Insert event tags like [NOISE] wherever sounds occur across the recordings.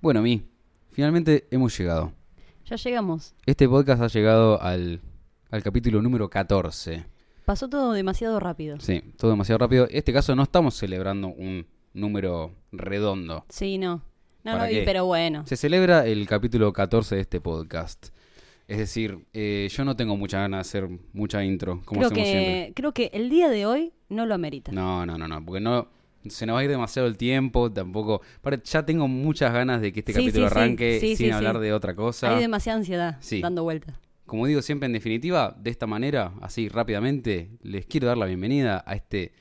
Bueno, Mi, finalmente hemos llegado. Ya llegamos. Este podcast ha llegado al, al capítulo número 14. Pasó todo demasiado rápido. Sí, todo demasiado rápido. En este caso no estamos celebrando un número redondo. Sí, no. No, ¿Para no, y- qué? pero bueno. Se celebra el capítulo 14 de este podcast. Es decir, eh, yo no tengo mucha ganas de hacer mucha intro, como Creo hacemos que, siempre. creo que el día de hoy no lo amerita. No, no, no, no, porque no se nos va a ir demasiado el tiempo, tampoco. Ya tengo muchas ganas de que este Sí, capítulo sí, arranque Sí, sin hablar de otra cosa. Hay demasiada ansiedad dando vueltas. Como digo siempre en definitiva, de esta manera, así rápidamente, les quiero dar la bienvenida a este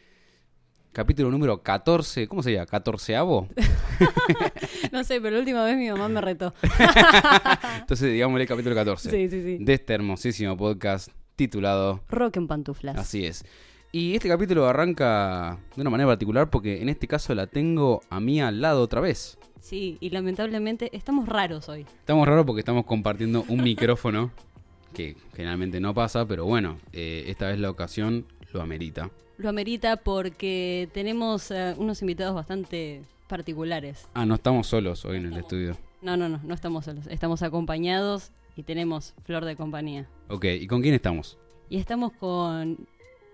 capítulo número 14, ¿cómo sería? ¿14avo? [LAUGHS] [LAUGHS] No sé, pero la última vez mi mamá me retó. [LAUGHS] Entonces, digámosle capítulo 14 Sí, sí, sí. de este hermosísimo podcast titulado Rock en pantuflas. Así es. Y este capítulo arranca de una manera particular porque en este caso la tengo a mí al lado otra vez. Sí, y lamentablemente estamos raros hoy. Estamos raros porque estamos compartiendo un micrófono que generalmente no pasa, pero bueno, eh, esta vez la ocasión lo amerita. Lo amerita porque tenemos eh, unos invitados bastante particulares. Ah, no estamos solos hoy en el estudio. No, no, no, no estamos solos. Estamos acompañados y tenemos flor de compañía. Ok, ¿y con quién estamos? Y estamos con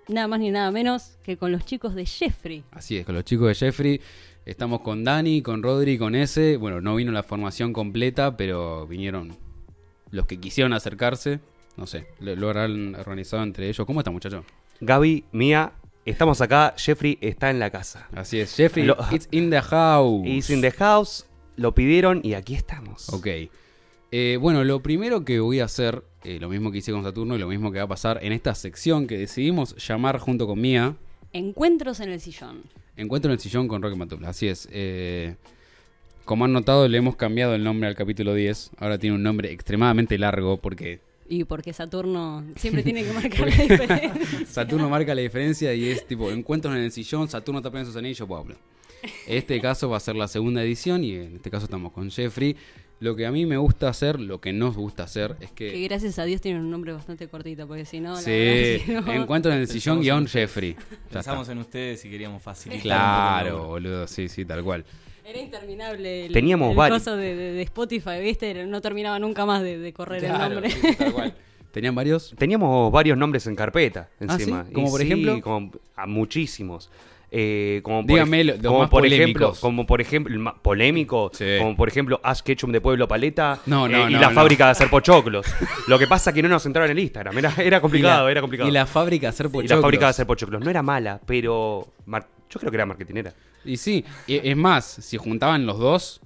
nada más ni nada menos que con los chicos de Jeffrey. Así es, con los chicos de Jeffrey. Estamos con Dani, con Rodri, con ese. Bueno, no vino la formación completa, pero vinieron los que quisieron acercarse. No sé, lo, lo habrán organizado entre ellos. ¿Cómo está, muchacho? Gaby, Mía, estamos acá. Jeffrey está en la casa. Así es, Jeffrey, Lo- it's in the house. Is in the house, lo pidieron y aquí estamos. Ok. Eh, bueno, lo primero que voy a hacer, eh, lo mismo que hice con Saturno y lo mismo que va a pasar en esta sección que decidimos llamar junto con Mía, Encuentros en el sillón. Encuentro en el sillón con Roque Matula. Así es. eh, como han notado, le hemos cambiado el nombre al capítulo 10. Ahora tiene un nombre extremadamente largo porque Y porque Saturno siempre tiene que [LAUGHS] marcar la diferencia. Saturno marca la diferencia y es tipo Encuentros en el sillón, Saturno tapa en sus anillos, bla. Este caso va a ser la segunda edición y en este caso estamos con Jeffrey. Lo que a mí me gusta hacer, lo que nos gusta hacer es Que que... gracias a Dios tiene un nombre bastante cortito, porque si no, la Sí, no. Encuentro en el sillón guion Jeffrey. Pensamos en ustedes y queríamos facilitar. Claro, boludo, sí, sí, tal cual. Era interminable el, Teníamos el varios. coso de, de- de Spotify, ¿viste? No terminaba nunca más de, de correr el nombre. sí, tal cual. [LAUGHS] ¿Tenían varios? Teníamos varios nombres en carpeta ¿Ah, encima. sí? ¿Como Y por sí, ejemplo? como- a muchísimos. Eh, como por, Dígame ej- lo- los como más por ejemplo, como por ejemplo, polémico, Sí. como por ejemplo Ash Ketchum de Pueblo Paleta No, no, eh, y no, la no. fábrica de hacer pochoclos. Lo que pasa es que no nos entraron en el Instagram, era, era [LAUGHS] complicado, Y la- era complicado. Y la fábrica de hacer Y pochoclos. la fábrica de hacer pochoclos no era mala, pero mar- yo creo que era marketinera. Y sí, y- es más, si juntaban los dos,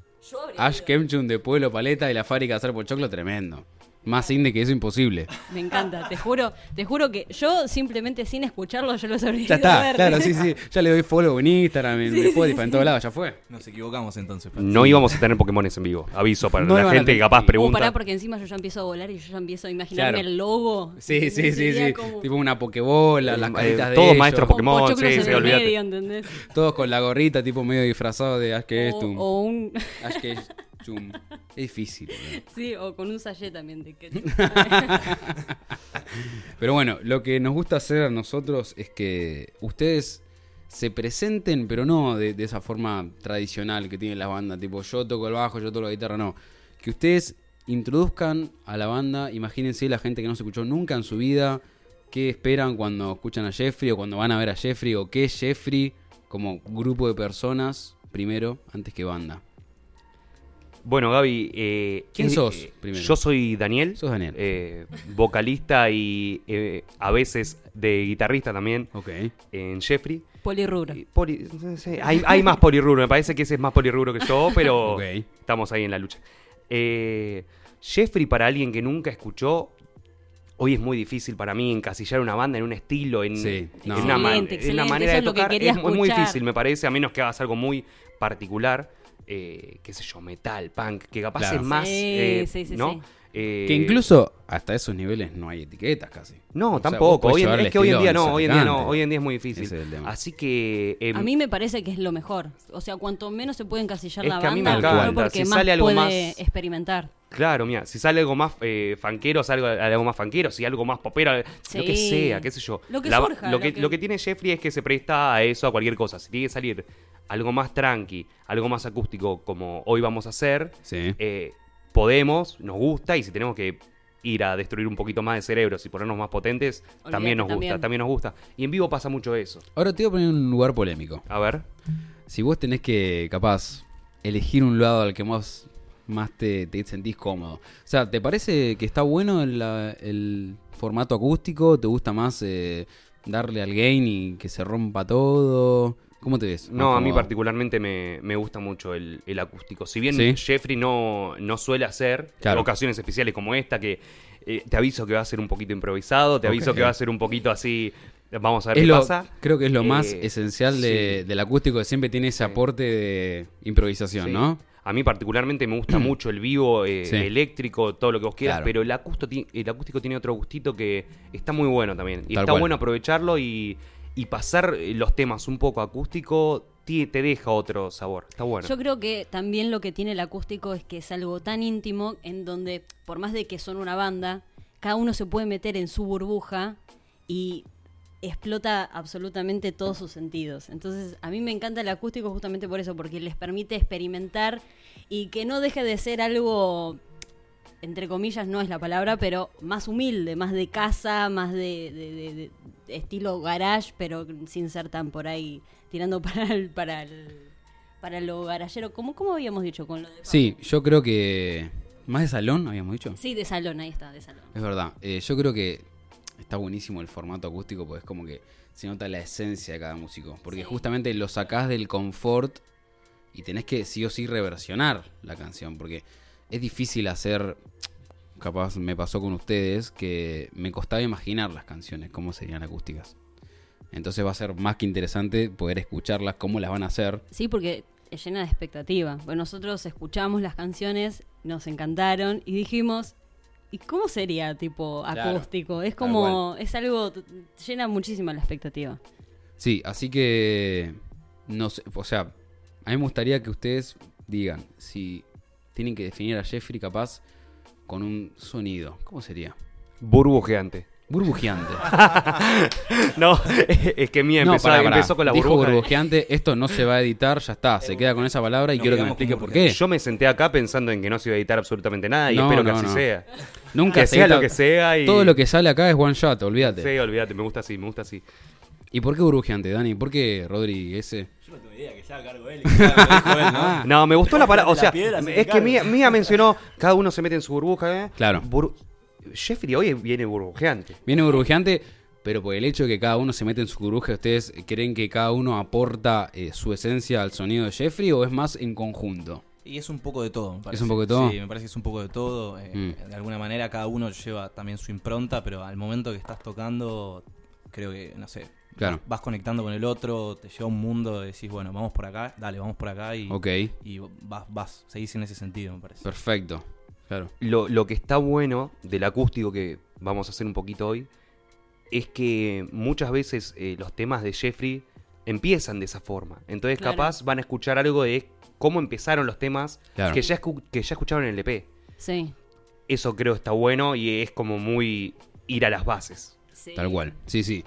Ash Ketchum de Pueblo Paleta y la fábrica de hacer pochoclo, tremendo. Más indie que eso, imposible. Me encanta, te juro, te juro que yo simplemente sin escucharlo yo los habría Ya está, ver. claro, sí, sí. Ya le doy follow en Instagram, en Sí, Spotify, sí, en sí. todos lados, ya fue. Nos equivocamos entonces. No íbamos a tener Pokémones en vivo. Aviso para No la gente que capaz pregunta. pará, porque encima yo ya empiezo a volar y yo ya empiezo a imaginarme Claro. el logo. Sí, sí, sí, sí. como- Tipo una pokebola, las Eh, caritas de todos ellos. maestros Pokémon, sí, en sí. Todos con la gorrita, tipo medio disfrazado de Ash O, o un, Ash [LAUGHS] Es difícil, sí, o con un sachet también de [LAUGHS] Pero bueno, lo que nos gusta hacer a nosotros es que ustedes se presenten, pero no de, de esa forma tradicional que tienen las bandas, tipo yo toco el bajo, yo toco la guitarra, no. Que ustedes introduzcan a la banda, imagínense la gente que no se escuchó nunca en su vida, qué esperan cuando escuchan a Jeffrey o cuando van a ver a Jeffrey o qué es Jeffrey como grupo de personas primero antes que banda. Bueno, Gaby. eh, ¿Quién eh, sos, eh, primero? Yo soy Daniel. Sos Daniel. eh, vocalista y eh, a veces de guitarrista también Ok. en Jeffrey. polirrubro. Y poli- no sé, hay, hay más polirrubro, me parece que ese es más polirrubro que yo, [LAUGHS] pero estamos ahí en la lucha. Eh, Jeffrey, para alguien que nunca escuchó, hoy es muy difícil para mí encasillar una banda en un estilo, en, Sí, no. en una, en manera eso de es lo que tocar. quería es muy, difícil, me parece, a menos que hagas algo muy particular. Eh, qué sé yo, metal, punk, que capaz Claro. es más, Sí, eh, sí, sí, ¿no? sí. Eh, Que incluso hasta esos niveles no hay etiquetas casi. No, O tampoco. hoy en- es que hoy en día no, hoy en día no, hoy en día es muy difícil. Ese es el tema. Así que em, A mí me parece que es lo mejor. O sea, cuanto menos se puede encasillar Es la que a mí me banda, mejor porque Si más sale algo puede más- experimentar. Claro, mira, si sale algo más eh, fanquero, sale algo, algo más fanquero, si algo más popero, lo que sea, qué sé yo. Lo que La- surja, lo, lo que, que- lo que tiene Jeffrey es que se presta a eso, a cualquier cosa. Si tiene que salir algo más tranqui, algo más acústico como hoy vamos a hacer, Sí. eh, podemos, nos gusta y si tenemos que ir a destruir un poquito más de cerebros y ponernos más potentes, Olvídate, también nos gusta, también. también nos gusta. Y en vivo pasa mucho eso. Ahora te voy a poner en un lugar polémico. A ver. Si vos tenés que, capaz, elegir un lado al que más, más te, te sentís cómodo. O sea, ¿te parece que está bueno el, el formato acústico? ¿Te gusta más eh, darle al gain y que se rompa todo? ¿Cómo te ves? No, a mí particularmente me, me gusta mucho el, el acústico. Si bien Sí. Jeffrey no, no suele hacer Claro. ocasiones especiales como esta, que eh, te aviso que va a ser un poquito improvisado, te aviso que va a ser un poquito así, vamos a ver Es qué lo- pasa. Creo que es lo más Eh, esencial de- sí. del acústico, que siempre tiene ese aporte de improvisación, Sí. ¿no? A mí particularmente me gusta [CLEARS THROAT] mucho el vivo, eh, Sí. eléctrico, todo lo que vos quieras, Claro. pero el acústico, ti- el acústico tiene otro gustito que está muy bueno también. Y Tal está cual. bueno aprovecharlo y, y pasar eh, los temas un poco acústico, ti- te deja otro sabor. Está bueno. Yo creo que también lo que tiene el acústico es que es algo tan íntimo en donde, por más de que son una banda, cada uno se puede meter en su burbuja y explota absolutamente todos sus sentidos. Entonces, a mí me encanta el acústico justamente por eso, porque les permite experimentar y que no deje de ser algo, entre comillas, no es la palabra, pero más humilde, más de casa, más de, de- estilo garage, pero sin ser tan por ahí tirando [LAUGHS] para el, para el, para lo garallero. ¿Cómo, ¿Cómo habíamos dicho con lo de Sí, yo creo que... ¿Más de salón, habíamos dicho? Sí, de salón, ahí está, de salón. Es verdad. Eh, yo creo que está buenísimo el formato acústico porque es como que se nota la esencia de cada músico. Porque Sí. justamente lo sacás del confort y tenés que sí o sí reversionar la canción. Porque es difícil hacer. Capaz me pasó con ustedes que me costaba imaginar las canciones, cómo serían acústicas. Entonces va a ser más que interesante poder escucharlas, cómo las van a hacer. Sí, porque es llena de expectativa. Bueno, nosotros escuchamos las canciones, nos encantaron y dijimos, ¿y cómo sería tipo Claro, acústico? es como, es algo, llena muchísima la expectativa. Sí, así que. No sé, o sea, a mí me gustaría que ustedes digan si tienen que definir a Jeffrey capaz con un sonido. ¿Cómo sería? Burbujeante. Burbujeante. [LAUGHS] No, [LAUGHS] es que Mía no, empezó, pará, pará. empezó con la Dijo burbuja. burbujeante, esto no se va a editar, ya está, se queda con esa palabra y No quiero que me explique por qué. Yo me senté acá pensando en que no se iba a editar absolutamente nada y No, espero que así no. sea. Nunca Que se sea edita- lo que sea y... Todo lo que sale acá es one shot, olvídate. Sí, olvídate, me gusta así, me gusta así. ¿Y por qué burbujeante, Dani? ¿Por qué Rodri ese? Yo no tengo idea, que se haga cargo él. que se haga cargo él, ¿no? [LAUGHS] No, me gustó la palabra, o sea, piedra se es que. Mía, Mía mencionó, cada uno se mete en su burbuja, ¿eh? Claro. Bur- Jeffrey hoy viene burbujeante. Viene burbujeante, pero por el hecho de que cada uno se mete en su burbuja, ¿ustedes creen que cada uno aporta eh, su esencia al sonido de Jeffrey o es más en conjunto? Y es un poco de todo. me parece. un poco de todo? Sí, me parece que es un poco de todo. eh, Mm. De alguna manera cada uno lleva también su impronta, pero al momento que estás tocando, creo que, no sé, Claro. vas conectando con el otro, te lleva a un mundo, decís, bueno, vamos por acá, dale, vamos por acá y, Ok, y vas, vas, seguís en ese sentido, me parece. perfecto. Claro. Lo, lo que está bueno del acústico que vamos a hacer un poquito hoy es que muchas veces eh, los temas de Jeffrey empiezan de esa forma. Entonces Claro. capaz van a escuchar algo de cómo empezaron los temas Claro. que, ya escu- que ya escucharon en el EP. Sí. Eso creo está bueno y es como muy ir a las bases. sí. Tal cual. Sí, sí.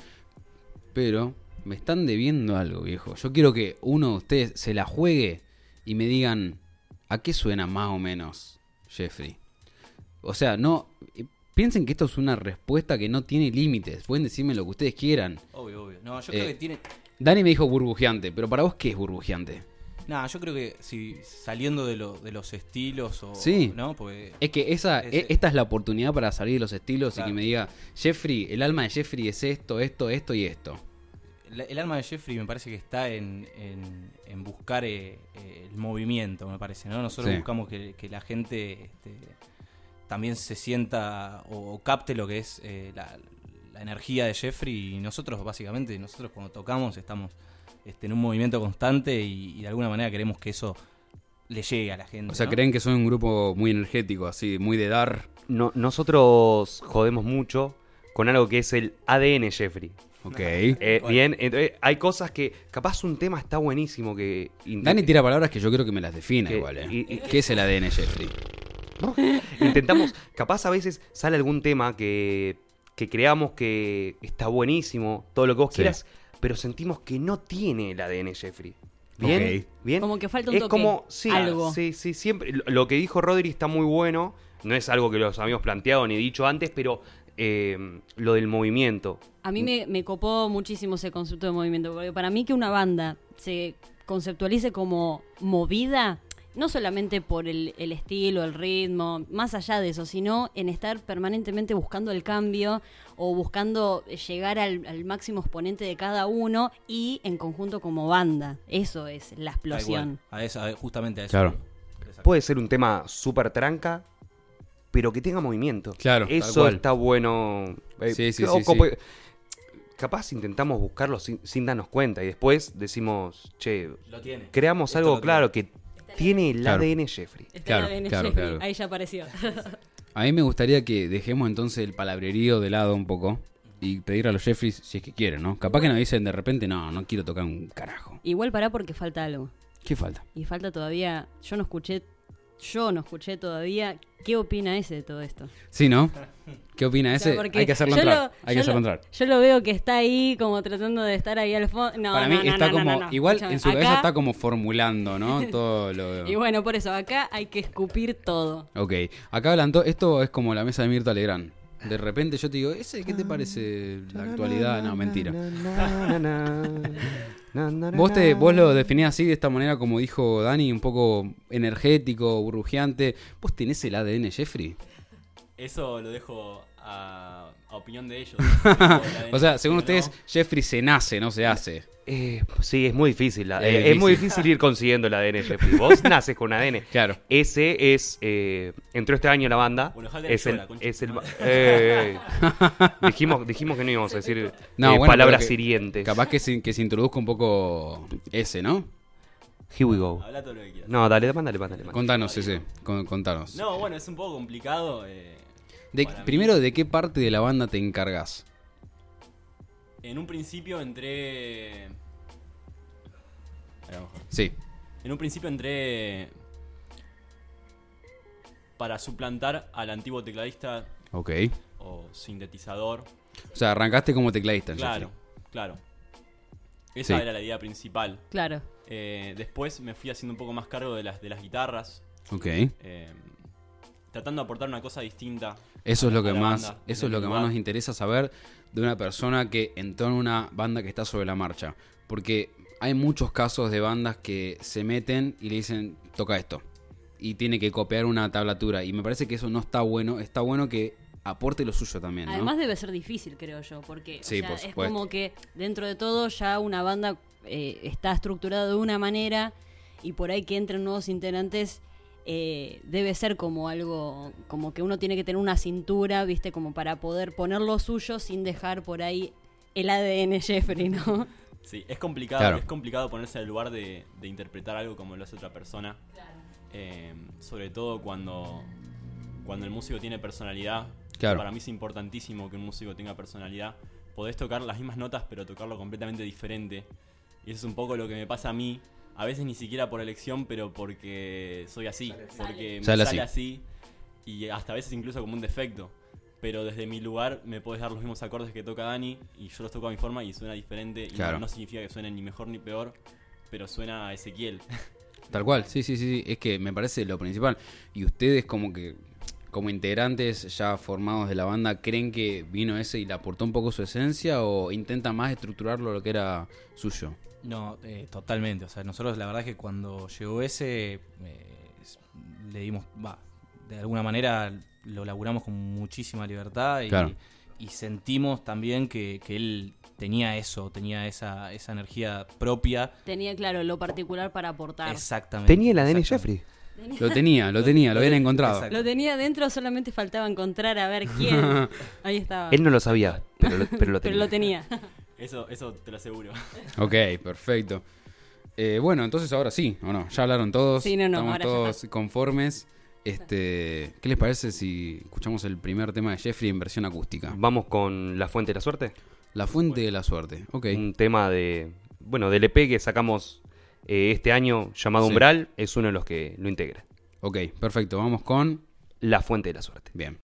Pero me están debiendo algo, viejo. Yo quiero que uno de ustedes se la juegue y me digan a qué suena más o menos Jeffrey. O sea, no eh, piensen que esto es una respuesta que no tiene límites. Pueden decirme lo que ustedes quieran. Obvio, obvio. No, yo Eh, creo que tiene... Dani me dijo burbujeante, pero para vos qué es burbujeante? Nada, yo creo que si saliendo de, lo- de los estilos o... Sí. ¿No? Porque... Es que esa, Ese- e- esta es la oportunidad para salir de los estilos y que me diga, Jeffrey, el alma de Jeffrey es esto, esto, esto y esto. El, el alma de Jeffrey me parece que está en, en- en buscar eh, eh, el movimiento, me parece, ¿no? Nosotros Sí. buscamos que, que la gente este, también se sienta o, o capte lo que es eh, la, la energía de Jeffrey y nosotros básicamente, nosotros cuando tocamos estamos este, en un movimiento constante y, y de alguna manera queremos que eso le llegue a la gente. O sea, ¿no? creen que son un grupo muy energético, así, muy de dar. No- nosotros jodemos mucho con algo que es el ADN Jeffrey. Ok. Eh, Bueno. Bien, entonces hay cosas que capaz un tema está buenísimo que... Dani tira palabras que yo creo que me las defina Que- igual, ¿eh? y- y- ¿Qué es el ADN Jeffrey? Intentamos, capaz a veces sale algún tema que, que creamos que está buenísimo, todo lo que vos Sí. quieras, pero sentimos que no tiene el ADN Jeffrey. Bien, bien. Como que falta un es toque, como, sí, algo. sí, sí, siempre. Lo, lo que dijo Rodri está muy bueno. No es algo que los habíamos planteado ni dicho antes, pero eh, lo del movimiento. A mí me, me copó muchísimo ese concepto de movimiento, porque para mí que una banda se conceptualice como movida, no solamente por el, el estilo, el ritmo, más allá de eso, sino en estar permanentemente buscando el cambio o buscando llegar al, al máximo exponente de cada uno y en conjunto como banda. Eso es la explosión. A eso, a- justamente a eso. Claro. Puede ser un tema súper tranca, pero que tenga movimiento. Claro, tal Eso cual. está bueno. Eh, Sí, sí, o sí, como- sí. Capaz intentamos buscarlo sin, sin darnos cuenta y después decimos, che, Lo tiene. creamos Esto algo lo claro que tiene el Claro. ADN Jeffrey. Está claro, claro. Ahí ya apareció. [LAUGHS] A mí me gustaría que dejemos entonces el palabrerío de lado un poco y pedir a los Jeffries si es que quieren, ¿no? Capaz que nos dicen de repente, no, no quiero tocar un carajo. Igual pará porque falta algo. ¿Qué falta? Y falta todavía, yo no escuché, yo no escuché todavía, ¿qué opina ese de todo esto? Sí, ¿no? ¿Qué opina O sea, ese? Hay que hacerlo entrar. lo- Hay que yo hacerlo lo- entrar. Yo lo veo que está ahí como tratando de estar ahí al fondo. No, Para no, mí no, está no, como, no, no. igual en su cabeza acá- está como formulando, ¿no? [LAUGHS] Todo lo... Y bueno, por eso, acá hay que escupir todo. Ok, acá hablan to- esto es como la mesa de Mirta Legrand. De repente yo te digo, ¿ese qué te parece la actualidad? No, mentira. Vos, te, vos lo definís así, de esta manera, como dijo Dani, un poco energético, burbujeante. ¿Vos tenés el ADN, Jeffrey? Eso lo dejo a, a opinión de ellos. [LAUGHS] O sea, según ¿no? ustedes, Jeffrey se nace, no se hace. Eh, sí, es muy difícil. la- Es eh, es, muy difícil ir consiguiendo el ADN Jeffrey. Vos [LAUGHS] naces con ADN. Claro. Ese es. Eh, entró este año en la banda. Bueno, es el. concha Es el eh, eh. dijimos, dijimos que no íbamos a decir No, eh, bueno, palabras que- hirientes. Capaz que se, que se introduzca un poco ese, ¿no? Here we go. Habla todo lo que quieras. No, dale, mándale, mándale. mándale. Contanos ese, con- contanos. No, bueno, es un poco complicado. eh, De- primero, ¿de qué parte de la banda te encargas? En un principio entré. Sí, En un principio entré. Para suplantar al antiguo tecladista ok. o sintetizador. O sea, arrancaste como tecladista, Claro, Jeffrey. claro. Esa Sí. era la idea principal. Claro. Eh, después me fui haciendo un poco más cargo de las, de las guitarras. Ok. eh, tratando de aportar una cosa distinta. Eso es lo que más, banda, eso es lo que más nos interesa saber de una persona que entró en una banda que está sobre la marcha. Porque hay muchos casos de bandas que se meten y le dicen, toca esto. Y tiene que copiar una tablatura. Y me parece que eso no está bueno. Está bueno que aporte lo suyo también, ¿no? Además debe ser difícil, creo yo, porque o Sí, sea, por es como que dentro de todo ya una banda eh, está estructurada de una manera y por ahí que entren nuevos integrantes eh, debe ser como algo, como que uno tiene que tener una cintura, viste, como para poder poner lo suyo sin dejar por ahí el ADN [LAUGHS] Jeffrey, ¿no? Sí, es complicado, Claro. es complicado ponerse al lugar de, de interpretar algo como lo hace otra persona. Eh, sobre todo cuando, cuando el músico tiene personalidad. Claro. Para mí es importantísimo que un músico tenga personalidad. Podés tocar las mismas notas, pero tocarlo completamente diferente. Y eso es un poco lo que me pasa a mí. A veces ni siquiera por elección, pero porque soy así. Porque me Sale sale, así. así. Y hasta a veces incluso como un defecto. Pero desde mi lugar me puedes dar los mismos acordes que toca Dani y yo los toco a mi forma y suena diferente. Y no- Claro. no, significa que suene ni mejor ni peor, pero suena a Ezequiel. [LAUGHS] Tal cual, sí, sí, sí, sí, es que me parece lo principal. Y ustedes como que, como integrantes ya formados de la banda, ¿creen que vino ese y le aportó un poco su esencia o intentan más estructurarlo lo que era suyo? No, eh, totalmente. O sea, nosotros la verdad es que cuando llegó ese, eh, le dimos, va, de alguna manera lo laburamos con muchísima libertad y, Claro. y sentimos también que, que él tenía eso, tenía esa, esa energía propia. Tenía, claro, lo particular para aportar. Exactamente. ¿Tenía el ADN. Jeffrey? Lo tenía, lo tenía, lo habían encontrado. Exacto. Lo tenía dentro, solamente faltaba encontrar a ver quién. [LAUGHS] Ahí estaba. Él no lo sabía, pero lo, pero lo [LAUGHS] Pero tenía. lo tenía. Eso, eso te lo aseguro. [LAUGHS] Ok, perfecto. Eh, bueno, entonces ahora sí, ¿o no? Ya hablaron todos, Sí, no, no, estamos ahora ya todos conformes. Este, ¿Qué les parece si escuchamos el primer tema de Jeffrey en versión acústica? Vamos con La Fuente de la Suerte. La fuente de la suerte. Ok. Un tema de. Bueno, del EP que sacamos eh, este año llamado Sí. Umbral. Es uno de los que lo integra. Ok, perfecto. Vamos con... La Fuente de la Suerte. Bien.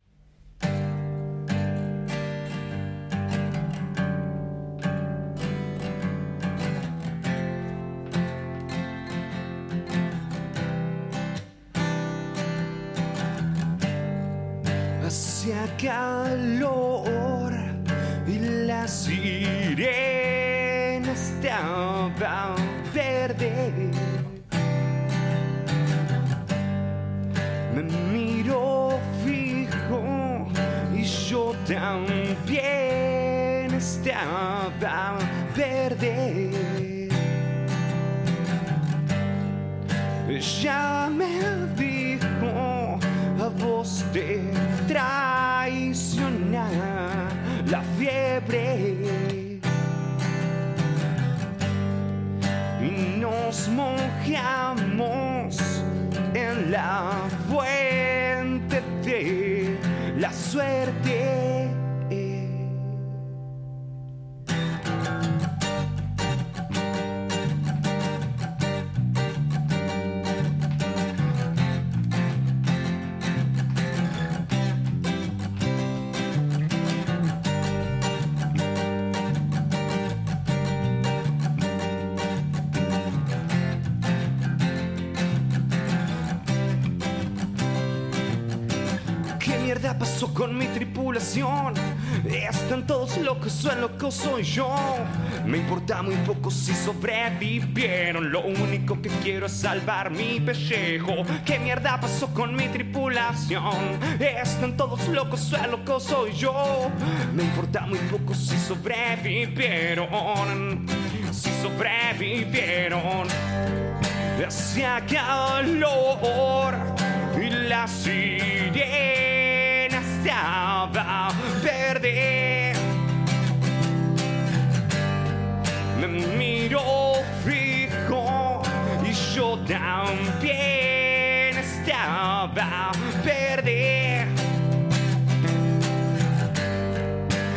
Calor y la sirena estaba verde. Me miró fijo y yo también estaba verde. Ella me dijo a voz de traicionar la fiebre y nos mojamos en la fuente de la suerte. Pasó con mi tripulación? Están todos locos, el loco soy yo. Me importa muy poco si sobrevivieron. Lo único que quiero es salvar mi pellejo. ¿Qué mierda pasó con mi tripulación? Están todos locos, el loco soy yo. Me importa muy poco si sobrevivieron. Si sobrevivieron. Hacía calor y la sirena estaba verde. Me miró fijo y yo también estaba verde.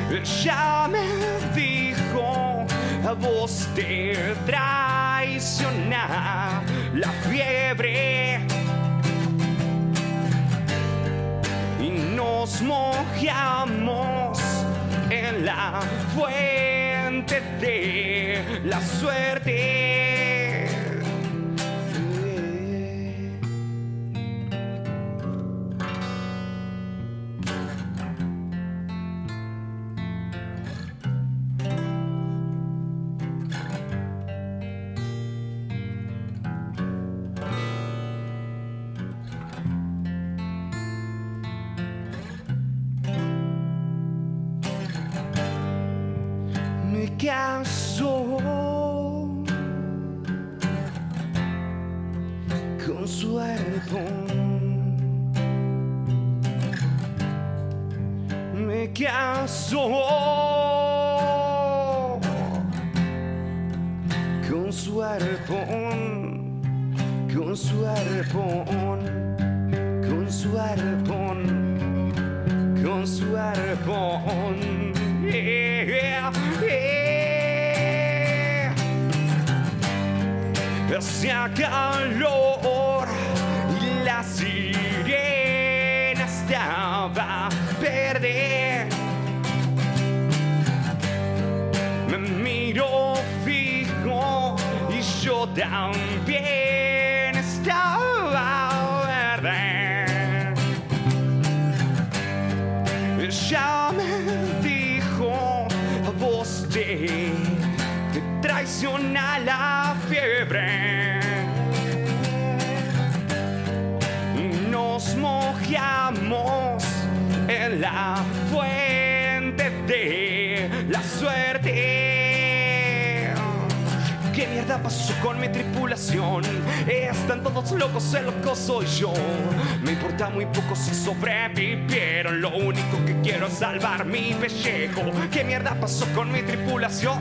Ella me dijo a voz de traicionar la fiebre nos mojamos en la fuente de la suerte. Calor y la sirena estaba verde. Me miró fijo y yo también mojamos en la fuente de la suerte. ¿Qué mierda pasó con mi tripulación? Están todos locos, el loco soy yo. Me importa muy poco si sobrevivieron. Lo único que quiero es salvar mi pellejo. ¿Qué mierda pasó con mi tripulación?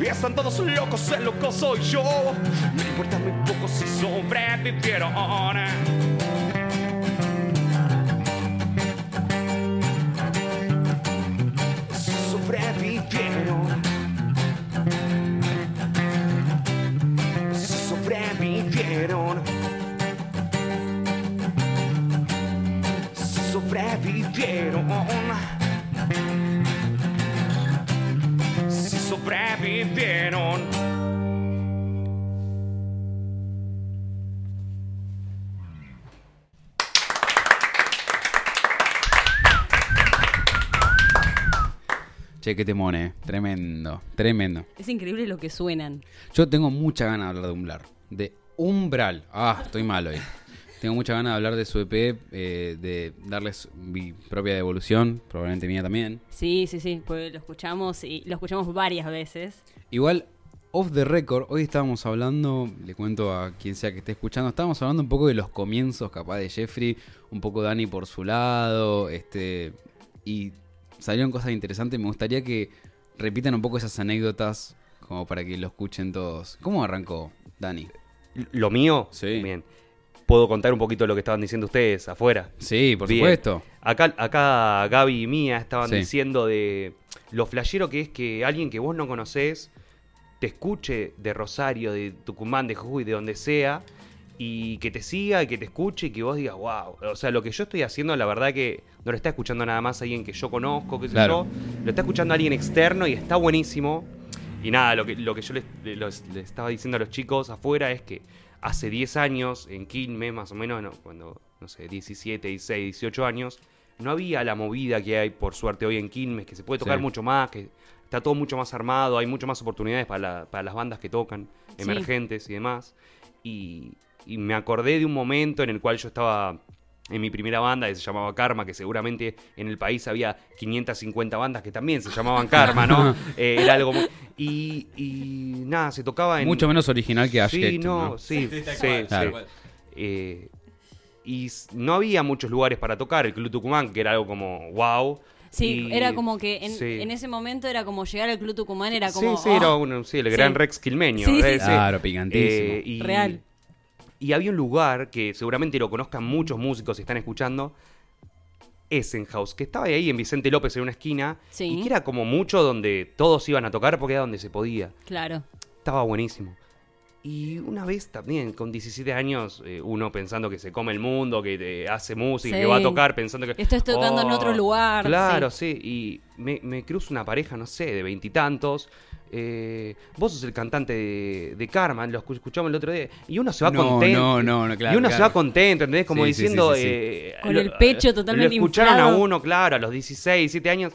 Están todos locos, el loco soy yo. Me importa muy poco si. Sobrevivieron. Che, qué temón, eh. Tremendo, tremendo. Es increíble lo que suenan. Yo tengo mucha ganas de hablar de Umbral. De Umbral. Ah, estoy mal hoy. Tengo mucha ganas de hablar de su EP, eh, de darles mi propia devolución, probablemente mía también. Sí, sí, sí, pues lo escuchamos y lo escuchamos varias veces. Igual, off the record, hoy estábamos hablando, le cuento a quien sea que esté escuchando, estábamos hablando un poco de los comienzos capaz de Jeffrey, un poco Dani por su lado, este y salieron cosas interesantes. Me gustaría que repitan un poco esas anécdotas como para que lo escuchen todos. ¿Cómo arrancó, Dani? Lo mío, Sí. bien. Puedo contar un poquito lo que estaban diciendo ustedes afuera. Sí, por Bien. supuesto. Acá, acá Gaby y Mía estaban Sí. diciendo de lo flashero que es que alguien que vos no conocés te escuche de Rosario, de Tucumán, de Jujuy, de donde sea, y que te siga, y que te escuche, y que vos digas, wow. O sea, lo que yo estoy haciendo, la verdad que no lo está escuchando nada más alguien que yo conozco, qué sé Claro. yo, lo está escuchando alguien externo y está buenísimo. Y nada, lo que, lo que yo les, les- les estaba diciendo a los chicos afuera es que hace 10 años, en Quilmes más o menos, no, cuando, no sé, 17, 16, 18 años, no había la movida que hay, por suerte, hoy en Quilmes, que se puede tocar Sí. mucho más, que está todo mucho más armado, hay mucho más oportunidades para, la- para las bandas que tocan, Sí. emergentes y demás. Y, y me acordé de un momento en el cual yo estaba en mi primera banda que se llamaba Karma, que seguramente en el país había 550 bandas que también se llamaban Karma, ¿no? [LAUGHS] Eh, era algo muy... Y, y nada, se tocaba en... Mucho menos original que Ash Sí, no, ¿no? sí, sí, sí. Claro. cual. Eh, y no había muchos lugares para tocar. El Club Tucumán, que era algo como wow. Sí, y- era como que en, sí. en ese momento era como llegar al Club Tucumán, era como... sí, sí, oh, era uno, sí, el gran Sí. Rex Quilmeño. Sí, sí, eh, sí. Claro, picantísimo. Eh, y, Real. Y había un lugar que seguramente lo conozcan muchos músicos si están escuchando. Essenhaus, que estaba ahí en Vicente López en una esquina. Sí. Y que era como mucho donde todos iban a tocar porque era donde se podía. Claro. Estaba buenísimo. Y una vez también, con 17 años, eh, uno pensando que se come el mundo, que eh, hace música, Sí. que va a tocar, pensando que... Estás tocando en otro lugar, Claro, sí. Y me, me cruzo una pareja, no sé, de veintitantos. Eh, vos sos el cantante de, de Karma, lo escu- escuchamos el otro día. Y uno se va No, contento. no, no, no, claro, Y uno se va contento, ¿entendés? Como Sí, diciendo... sí, sí, sí. eh, Con el pecho totalmente Lo escucharon a uno, claro, a los 16, 17 años.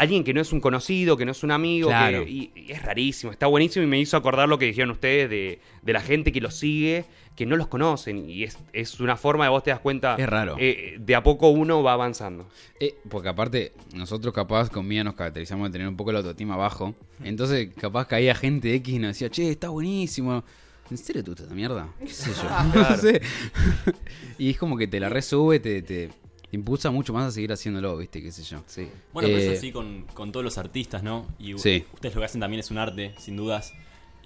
Alguien que no es un conocido, que no es un amigo, Claro. que, y, y es rarísimo, está buenísimo y me hizo acordar lo que dijeron ustedes de, de la gente que los sigue, que no los conocen y es, es una forma de vos te das cuenta, Es raro. eh, de a poco uno va avanzando. Eh, porque aparte, nosotros capaz con Mía nos caracterizamos de tener un poco la autoestima bajo. Entonces, capaz caía gente X y nos decía, che, está buenísimo. ¿En serio gusta esta mierda? ¿Qué sé yo? [LAUGHS] No sé. [LAUGHS] y es como que te la resube, te, te, te impulsa mucho más a seguir haciéndolo, ¿viste? ¿Qué sé yo? Sí. Bueno, pero Eh, es así con, con todos los artistas, ¿no? Y Sí. ustedes lo que hacen también es un arte, sin dudas.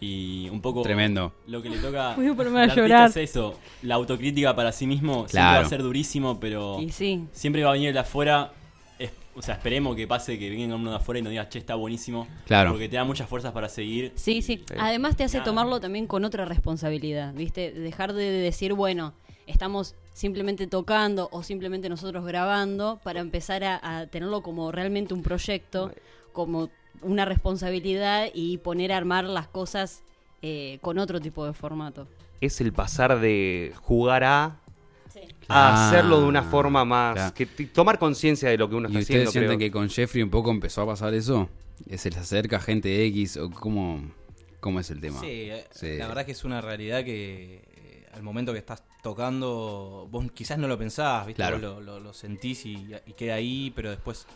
Y un poco. Tremendo. Lo que le toca. [LAUGHS] Voy a a llorar. Es eso. La autocrítica para sí mismo siempre Claro. va a ser durísimo, pero. Y sí. Siempre va a venir el de afuera. es- o sea, esperemos que pase que venga uno de afuera y nos diga, che, está buenísimo. Claro. Porque te da muchas fuerzas para seguir. Sí, sí. Además te hace Nada. tomarlo también con otra responsabilidad, ¿viste? Dejar de decir, bueno, estamos simplemente tocando o simplemente nosotros grabando para empezar a, a tenerlo como realmente un proyecto, como una responsabilidad y poner a armar las cosas eh, con otro tipo de formato. Es el pasar de jugar a Ah, a hacerlo de una forma más... claro. que tomar conciencia de lo que uno ¿Y está ustedes haciendo. sienten creo. que con Jeffrey un poco empezó a pasar eso? ¿Se les acerca gente X o cómo, cómo es el tema? Sí, eh, Sí. la verdad que es una realidad que al momento que estás tocando, vos quizás no lo pensás, ¿viste? Claro. Vos lo, lo- lo sentís y, y queda ahí, pero después,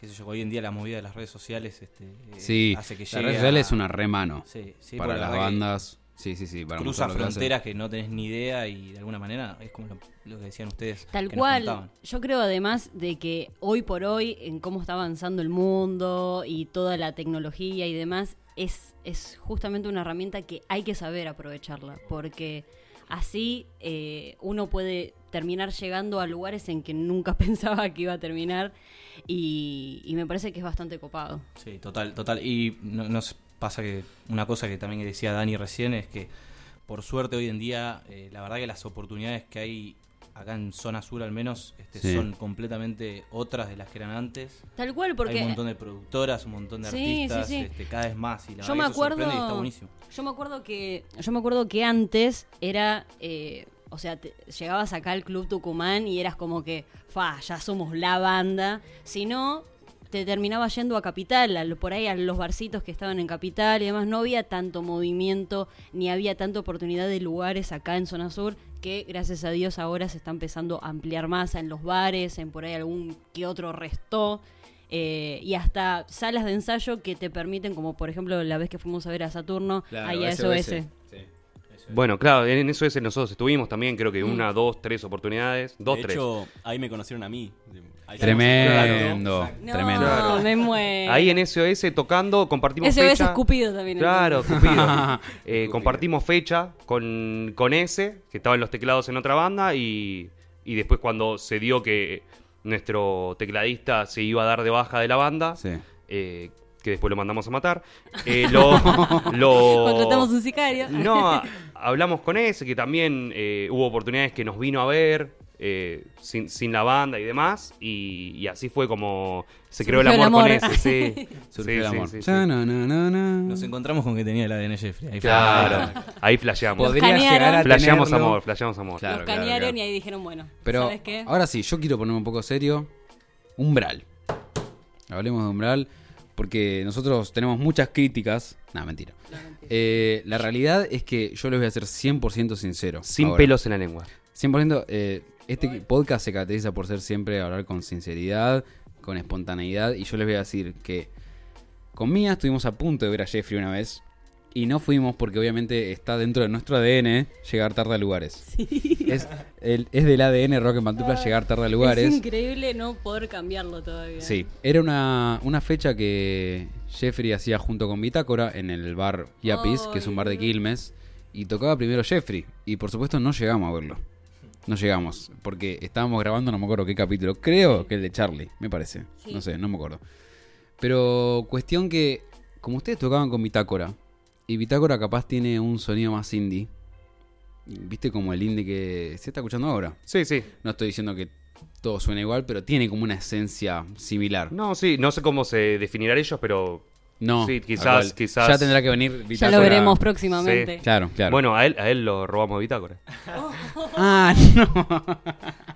qué sé yo, hoy en día la movida de las redes sociales este, Sí, hace que la llegue red social a- es una re mano Sí, sí, para la las bandas. Sí, sí, sí. Para Cruza que fronteras que no tenés ni idea y de alguna manera es como lo, lo que decían ustedes. Tal cual. Yo creo además de que hoy por hoy, en cómo está avanzando el mundo y toda la tecnología y demás, es, es justamente una herramienta que hay que saber aprovecharla, porque así eh, uno puede terminar llegando a lugares en que nunca [LAUGHS] pensaba que iba a terminar y, me parece que es bastante copado. Sí, total, total. Y no- nos pasa que una cosa que también decía Dani recién es que por suerte hoy en día eh, la verdad que las oportunidades que hay acá en zona sur al menos este, Sí. son completamente otras de las que eran antes. Tal cual, hay porque un montón de productoras, un montón de Sí, artistas, sí. Este, cada vez más y la yo verdad me acuerdo y está buenísimo. yo me acuerdo que yo me acuerdo que antes era eh, o sea te- llegabas acá al club Tucumán y eras como que fa ya somos la banda si no te terminaba yendo a Capital, a por ahí a los barcitos que estaban en Capital y demás. No había tanto movimiento, ni había tanta oportunidad de lugares acá en Zona Sur, que gracias a Dios ahora se está empezando a ampliar más en los bares, en por ahí algún que otro restó. eh, y hasta salas de ensayo que te permiten, como por ejemplo la vez que fuimos a ver a Saturno, ahí a SOS. Bueno, claro, en eso ese nosotros estuvimos también, creo que una, dos, tres oportunidades. Dos, de tres. hecho, ahí me conocieron a mí. Tremendo, No, tremendo. Claro. me muero. Ahí en SOS tocando, compartimos SOS fecha. escupido también. Claro. Cupido. [LAUGHS] Eh, compartimos fecha con, con ese, que estaba en los teclados en otra banda, y, y después cuando se dio que nuestro tecladista se iba a dar de baja de la banda, Sí. eh, que después lo mandamos a matar, eh, lo, [LAUGHS] lo- Contratamos un sicario. No, [LAUGHS] hablamos con ese, que también eh, hubo oportunidades que nos vino a ver eh, sin, sin la banda y demás, y, y así fue como se creó el amor, el con ese, sí. [LAUGHS] Surgió Sí, el sí, amor. sí, sí. No, no, no, no. Nos encontramos con que tenía el ADN Jeffrey. Ahí fue. Claro, ahí flasheamos. Podría llegar a Flasheamos tenerlo. amor, flasheamos amor. Claro, Los claro, cañaron claro. y ahí dijeron, bueno, Pero ¿sabes qué? ahora sí, yo quiero ponerme un poco serio. Umbral. Hablemos de Umbral. Porque nosotros tenemos muchas críticas. No, mentira. Eh, la realidad es que yo les voy a ser 100% sincero. Sin ahora. pelos en la lengua. 100%. eh, este podcast se caracteriza por ser siempre hablar con sinceridad, con espontaneidad. Y yo les voy a decir que con Mía estuvimos a punto de ver a Jeffrey una vez. Y no fuimos porque obviamente está dentro de nuestro ADN llegar tarde a lugares. Es, el- es del ADN Rock en Pantufla llegar tarde a lugares. Es increíble no poder cambiarlo todavía. Sí, era una, una fecha que Jeffrey hacía junto con Bitácora en el bar Yapis, que es un bar de Quilmes, y tocaba primero Jeffrey. Y por supuesto no llegamos a verlo. No llegamos, porque estábamos grabando, no me acuerdo qué capítulo. Creo que el de Charlie, me parece. Sí. No sé, no me acuerdo. Pero cuestión que, como ustedes tocaban con Bitácora, y Bitácora capaz tiene un sonido más indie. ¿Viste como el indie que se está escuchando ahora? Sí, sí. No estoy diciendo que todo suena igual, pero tiene como una esencia similar. No, sí, no sé cómo se definirán ellos, pero No, Sí, quizás- quizás- Ya tendrá que venir Ya Bitácora. lo veremos próximamente. Claro, claro. bueno, a él, a él lo robamos de Bitácora. Ah, [LAUGHS] no.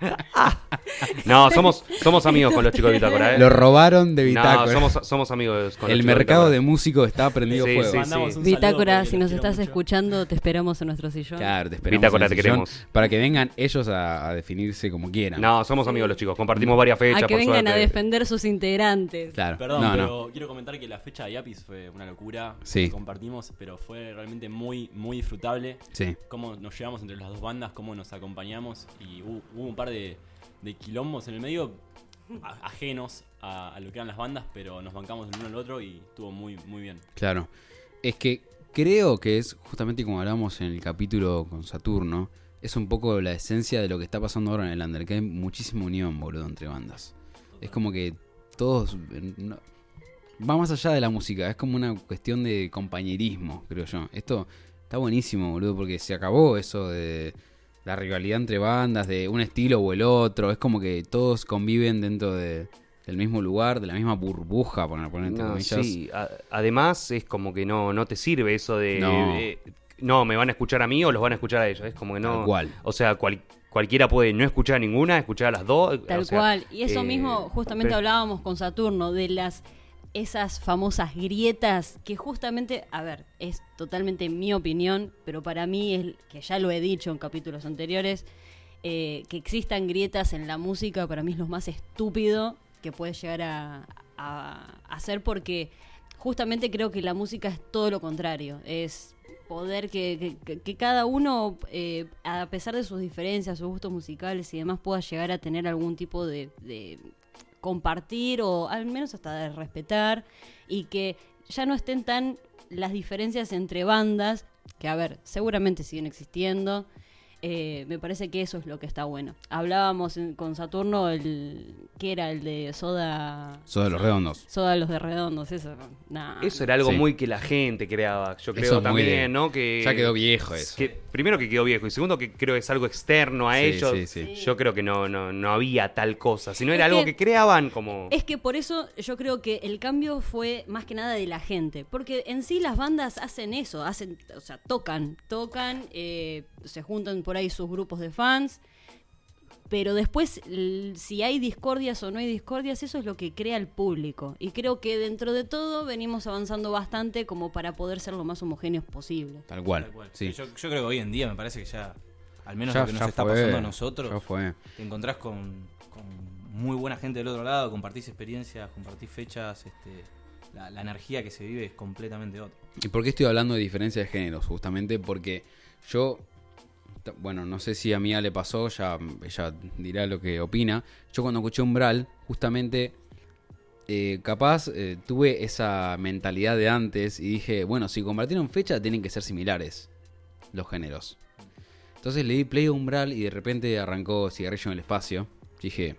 [LAUGHS] No, somos, somos amigos con los chicos de Bitácora, ¿eh? Lo robaron de no, Bitácora. somos, somos amigos con los El chicos mercado de Bitácora. músicos está prendido Sí, fuego. sí, sí. Bitácora, si nos estás mucho. escuchando, te esperamos en nuestro sillón. Claro, te esperamos. Bitácora en el te sillón queremos. Para que vengan ellos a, a definirse como quieran. No, somos amigos los chicos. Compartimos varias fechas, a que por vengan a defender sus integrantes. Claro. Perdón, no, pero no. quiero comentar que la fecha de Yapis fue una locura. Sí. que Compartimos, pero fue realmente muy, muy disfrutable. Sí. Cómo nos llevamos entre las dos bandas, cómo nos acompañamos. Y hubo, hubo un par de, quilombos en el medio ajenos a, lo que eran las bandas, pero nos bancamos el uno al otro y estuvo muy, muy bien. Claro. Es que creo que es justamente como hablamos en el capítulo con Saturno. Es un poco la esencia de lo que está pasando ahora en el Under. Que hay muchísima unión, boludo, entre bandas. Es como que todos. va más allá de la música. Es como una cuestión de compañerismo, creo yo. Esto está buenísimo, boludo, porque se acabó eso de la rivalidad entre bandas, de un estilo o el otro. Es como que todos conviven dentro de, del mismo lugar, de la misma burbuja, por poner entre No, comillas. sí. A- además, es como que no, no te sirve eso de. No. eh, no, me van a escuchar a mí o los van a escuchar a ellos. Es como que no. Tal cual. O sea, cual- cualquiera puede no escuchar a ninguna, escuchar a las dos. Tal o sea, cual. Y eso eh, mismo, justamente pero- hablábamos con Saturno, de las esas famosas grietas que justamente, a ver, es totalmente mi opinión, pero para mí es, que ya lo he dicho en capítulos anteriores, eh, que existan grietas en la música para mí es lo más estúpido que puede llegar a, hacer porque justamente creo que la música es todo lo contrario, es poder que, que- cada uno, eh, a pesar de sus diferencias, sus gustos musicales y demás, pueda llegar a tener algún tipo de compartir o al menos hasta de respetar y que ya no estén tan las diferencias entre bandas, que a ver, seguramente siguen existiendo. Eh, me parece que eso es lo que está bueno. Hablábamos en- con Saturno, el que era el de Soda. Soda de los redondos. Soda los de Redondos, eso. Nah. Eso era algo Sí. muy que la gente creaba. Yo creo también, de- ¿no? Que, Ya quedó viejo eso. que- primero que quedó viejo y segundo que creo que es algo externo a Sí, ellos. sí, sí. Yo creo que no, no, no había tal cosa. Sino Es era algo que- que creaban como. Es que por eso yo creo que el cambio fue más que nada de la gente. Porque en sí las bandas hacen eso, hacen, o sea, tocan, tocan, eh, se juntan por ahí sus grupos de fans. pero después, si hay discordias o no hay discordias, eso es lo que crea el público. Y creo que dentro de todo venimos avanzando bastante como para poder ser lo más homogéneos posible. Tal cual. Tal cual. Sí. Yo, yo creo que hoy en día me parece que ya, al menos Ya- lo que nos está fue, pasando a nosotros, fue. te encontrás con, con muy buena gente del otro lado, compartís experiencias, compartís fechas, este, la, la energía que se vive es completamente otra. ¿Y por qué estoy hablando de diferencia de géneros? Justamente porque yo, bueno, no sé si a Mía le pasó, ya ella dirá lo que opina. Yo cuando escuché Umbral, justamente, eh, capaz eh, tuve esa mentalidad de antes y dije, bueno, si compartieron fecha, tienen que ser similares los géneros. Entonces le di play a Umbral y de repente arrancó Cigarrillo en el Espacio. Dije,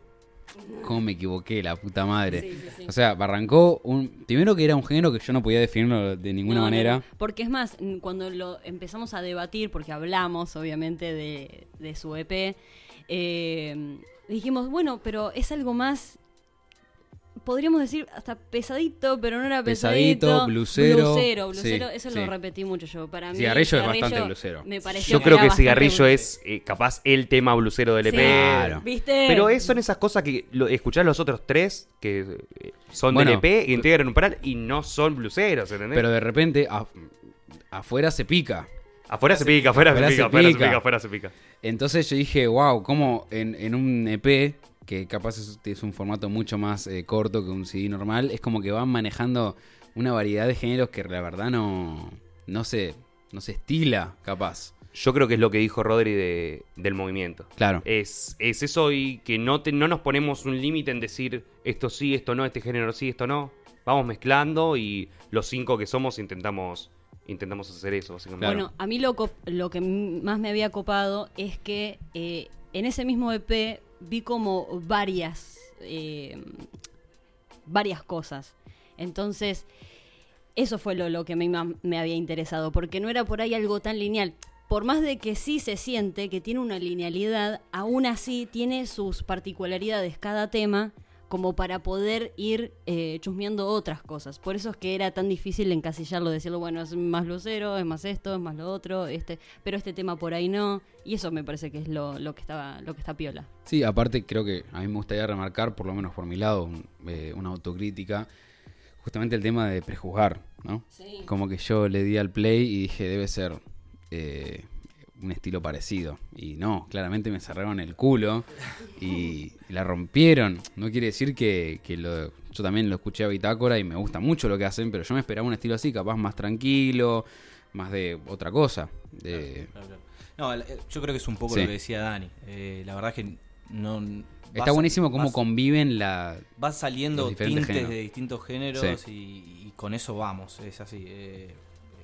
¿cómo me equivoqué, la puta madre? Sí, sí, sí. O sea, arrancó un. Primero que era un género que yo no podía definirlo de ninguna No, manera. Porque es más, cuando lo empezamos a debatir, porque hablamos obviamente de, de su EP, eh, dijimos, bueno, pero es algo más, podríamos decir hasta pesadito, pero no era Pesadito, pesadito. blusero. Blusero, blusero, Sí, eso sí. lo repetí mucho yo. Para mí, Cigarrillo es bastante blusero. Me pareció Yo creo que Cigarrillo blusero. es eh, capaz el tema blusero del EP. Sí, Claro. ¿Viste? Pero es- son esas cosas que lo, escuchás los otros tres que eh, son Bueno. del EP y integran un paral y no son bluseros, ¿entendés? Pero de repente afuera se pica. afuera se pica, afuera se pica, afuera se pica. pica, afuera se pica. Entonces yo dije, wow, como en, en un EP, que capaz es, es un formato mucho más eh, corto que un CD normal, es como que van manejando una variedad de géneros que la verdad no, no, se, no se estila, capaz. Yo creo que es lo que dijo Rodri de- del movimiento. Claro. Es, es eso y que no, te- no nos ponemos un límite en decir esto sí, esto no, este género sí, esto no. Vamos mezclando y los cinco que somos intentamos intentamos hacer eso, básicamente. Claro. Bueno, a mí lo, lo que más me había copado es que eh, en ese mismo EP vi como varias, eh, varias cosas. Entonces, eso fue lo, lo que más me había interesado, porque no era por ahí algo tan lineal. Por más de que sí se siente que tiene una linealidad, aún así tiene sus particularidades cada tema como para poder ir eh, chusmeando otras cosas. Por eso es que era tan difícil encasillarlo, decirlo, bueno, es más lucero, es más esto, es más lo otro, este, pero este tema por ahí no. Y eso me parece que es lo, lo que estaba, lo que está piola. Sí, aparte creo que a mí me gustaría remarcar, por lo menos por mi lado, un- eh, una autocrítica, justamente el tema de prejuzgar, ¿no? Sí. Como que yo le di al play y dije, debe ser eh, un estilo parecido. Y no, claramente me cerraron el culo y la rompieron. No quiere decir que, que lo, yo también lo escuché a Bitácora y me gusta mucho lo que hacen, pero yo me esperaba un estilo así, capaz más tranquilo, más de otra cosa. De- Claro, claro. No, yo creo que es un poco Sí. lo que decía Dani. Eh, la verdad es que no. Está vas- buenísimo cómo vas- conviven la... Van saliendo tintes géneros. de distintos géneros y, y con eso vamos, es así. eh,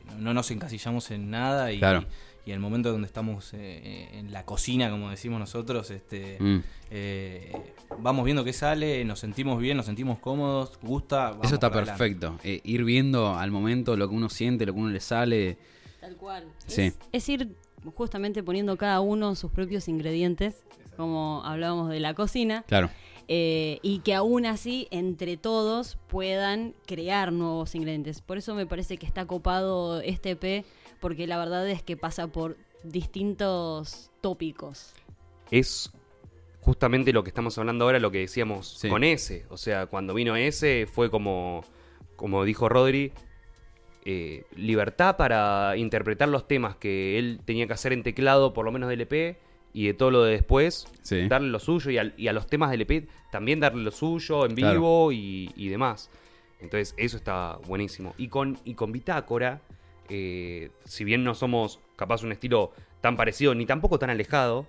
no, no nos encasillamos en nada y, Claro. y en el momento donde estamos eh, en la cocina, como decimos nosotros, este, Mm. eh, vamos viendo qué sale, nos sentimos bien, nos sentimos cómodos, gusta. vamos Eso está perfecto. Eh, ir viendo al momento lo que uno siente, lo que uno le sale. Tal cual. Sí. Es, es ir justamente poniendo cada uno sus propios ingredientes, como hablábamos de la cocina, Claro. eh, y que aún así entre todos puedan crear nuevos ingredientes. Por eso me parece que está copado este EP, porque la verdad es que pasa por distintos tópicos. es justamente lo que estamos hablando ahora, lo que decíamos Sí. con ese. O sea, cuando vino ese fue como, como dijo Rodri, eh, libertad para interpretar los temas que él tenía que hacer en teclado, por lo menos del EP, y de todo lo de después, Sí. darle lo suyo, y, al- y a los temas del EP también darle lo suyo en Claro. vivo y, y demás. Entonces, eso está buenísimo. Y con, y con Bitácora, eh, si bien no somos capaz un estilo tan parecido ni tampoco tan alejado.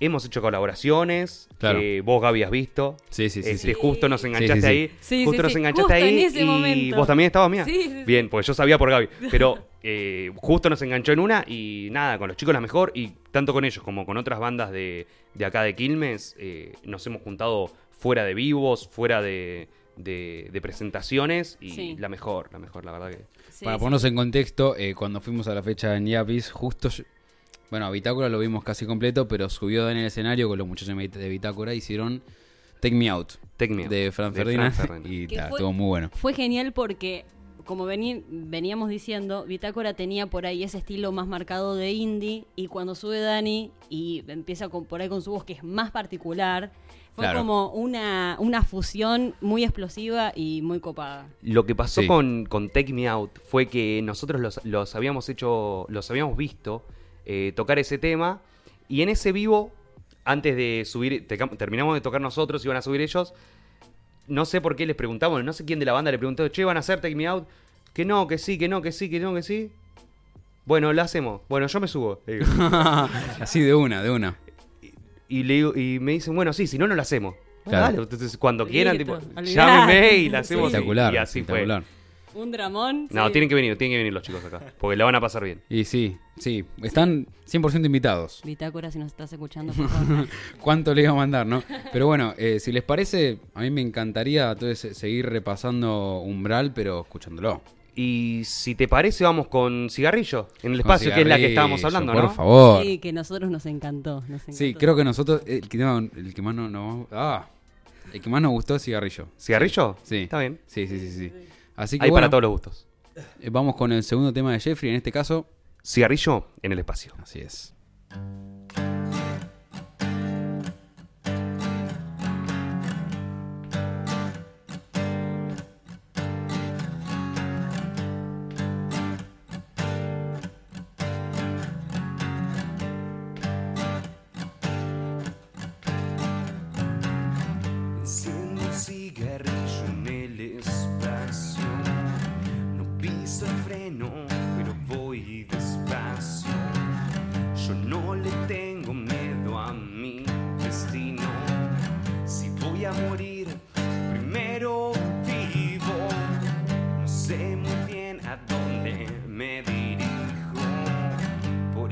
Hemos hecho colaboraciones Claro. que vos, Gaby, has visto. Sí, sí, sí. Este, sí. Justo nos enganchaste Sí, sí, sí. ahí. Sí, justo sí, nos sí. enganchaste Justo ahí. en ese y momento. vos también estabas mía. Sí, sí, sí. Bien, pues yo sabía por Gaby. [LAUGHS] Pero eh, justo nos enganchó en una y nada, con los chicos la mejor. Y tanto con ellos como con otras bandas de, de acá de Quilmes, eh, nos hemos juntado fuera de vivos, fuera de, de- de presentaciones. Y Sí. la mejor, la mejor, la verdad que. Sí, Para sí. ponernos en contexto, eh, cuando fuimos a la fecha en Yapis, justo. yo- bueno, a Bitácora lo vimos casi completo, pero subió en el escenario con los muchachos de Bitácora. Hicieron Take Me Out Take Me Out, de Fran de Ferdinand. Y ta, fue- estuvo muy bueno. Fue genial porque como veníamos diciendo, Bitácora tenía por ahí ese estilo más marcado de indie y cuando sube Dani y empieza con, por ahí con su voz que es más particular, fue Claro. como una, una fusión muy explosiva y muy copada. Lo que pasó Sí. con, con Take Me Out fue que nosotros los, los habíamos hecho, los habíamos visto eh, tocar ese tema y en ese vivo, antes de subir, te- terminamos de tocar nosotros, iban a subir ellos, no sé por qué les preguntamos, no sé quién de la banda le preguntó, che, ¿van a hacer Take Me Out? Que no, que sí, que no, que sí, que no, que sí. Bueno, lo hacemos. Bueno, yo me subo. le digo. [LAUGHS] Así de una, de una. Y, le digo- y me dicen, bueno, sí, si no, no lo hacemos. Claro. dale, entonces cuando quieran, Listo, tipo, olvidate. llámenme y la hacemos. y- Espectacular, y así espectacular. Un dramón. fue. No, sí. tienen que venir, tienen que venir los chicos acá. Porque la van a pasar bien. Y sí, sí, están 100% invitados. Bitácora, si nos estás escuchando, [LAUGHS] por favor. ¿Cuánto le iba a mandar, no? Pero bueno, eh, si les parece, a mí me encantaría entonces seguir repasando Umbral, pero escuchándolo. Y si te parece, vamos con Cigarrillo en el espacio, que es la que estábamos hablando, por ¿no? favor. Sí, que nosotros nos encantó. nos Sí, creo que nosotros, el que, no, el que más no, no- ah, el que más nos gustó es Cigarrillo. ¿Cigarrillo? Sí. Está bien. Sí, sí, sí, sí. Así que Hay bueno, para todos los gustos. eh, vamos con el segundo tema de Jeffrey, en este caso. Cigarrillo en el espacio. Así es.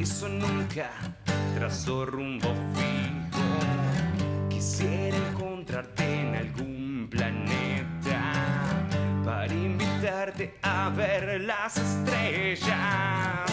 Eso nunca trazo rumbo fijo. Quisiera encontrarte en algún planeta para invitarte a ver las estrellas.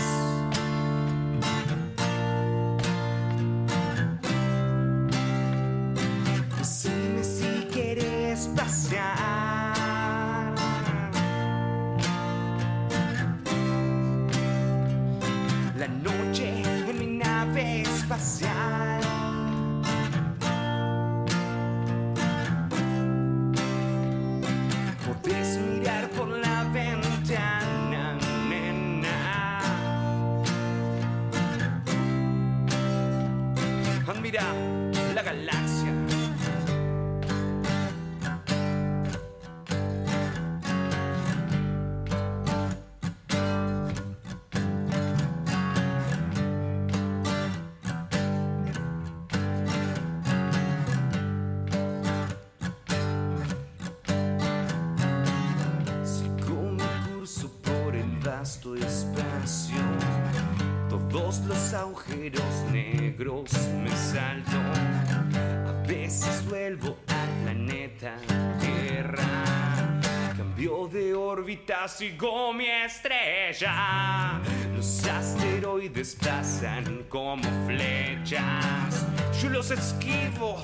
Sigo mi estrella. Los asteroides pasan como flechas. Yo los esquivo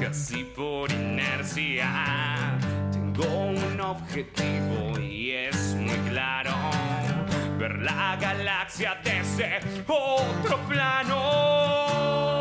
casi por inercia. Tengo un objetivo y es muy claro. Ver la galaxia desde otro plano.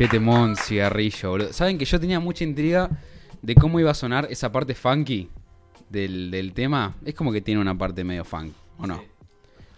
Qué temón, cigarrillo, boludo. Saben que yo tenía mucha intriga de cómo iba a sonar esa parte funky del, del tema. Es como que tiene una parte medio funk, ¿o no?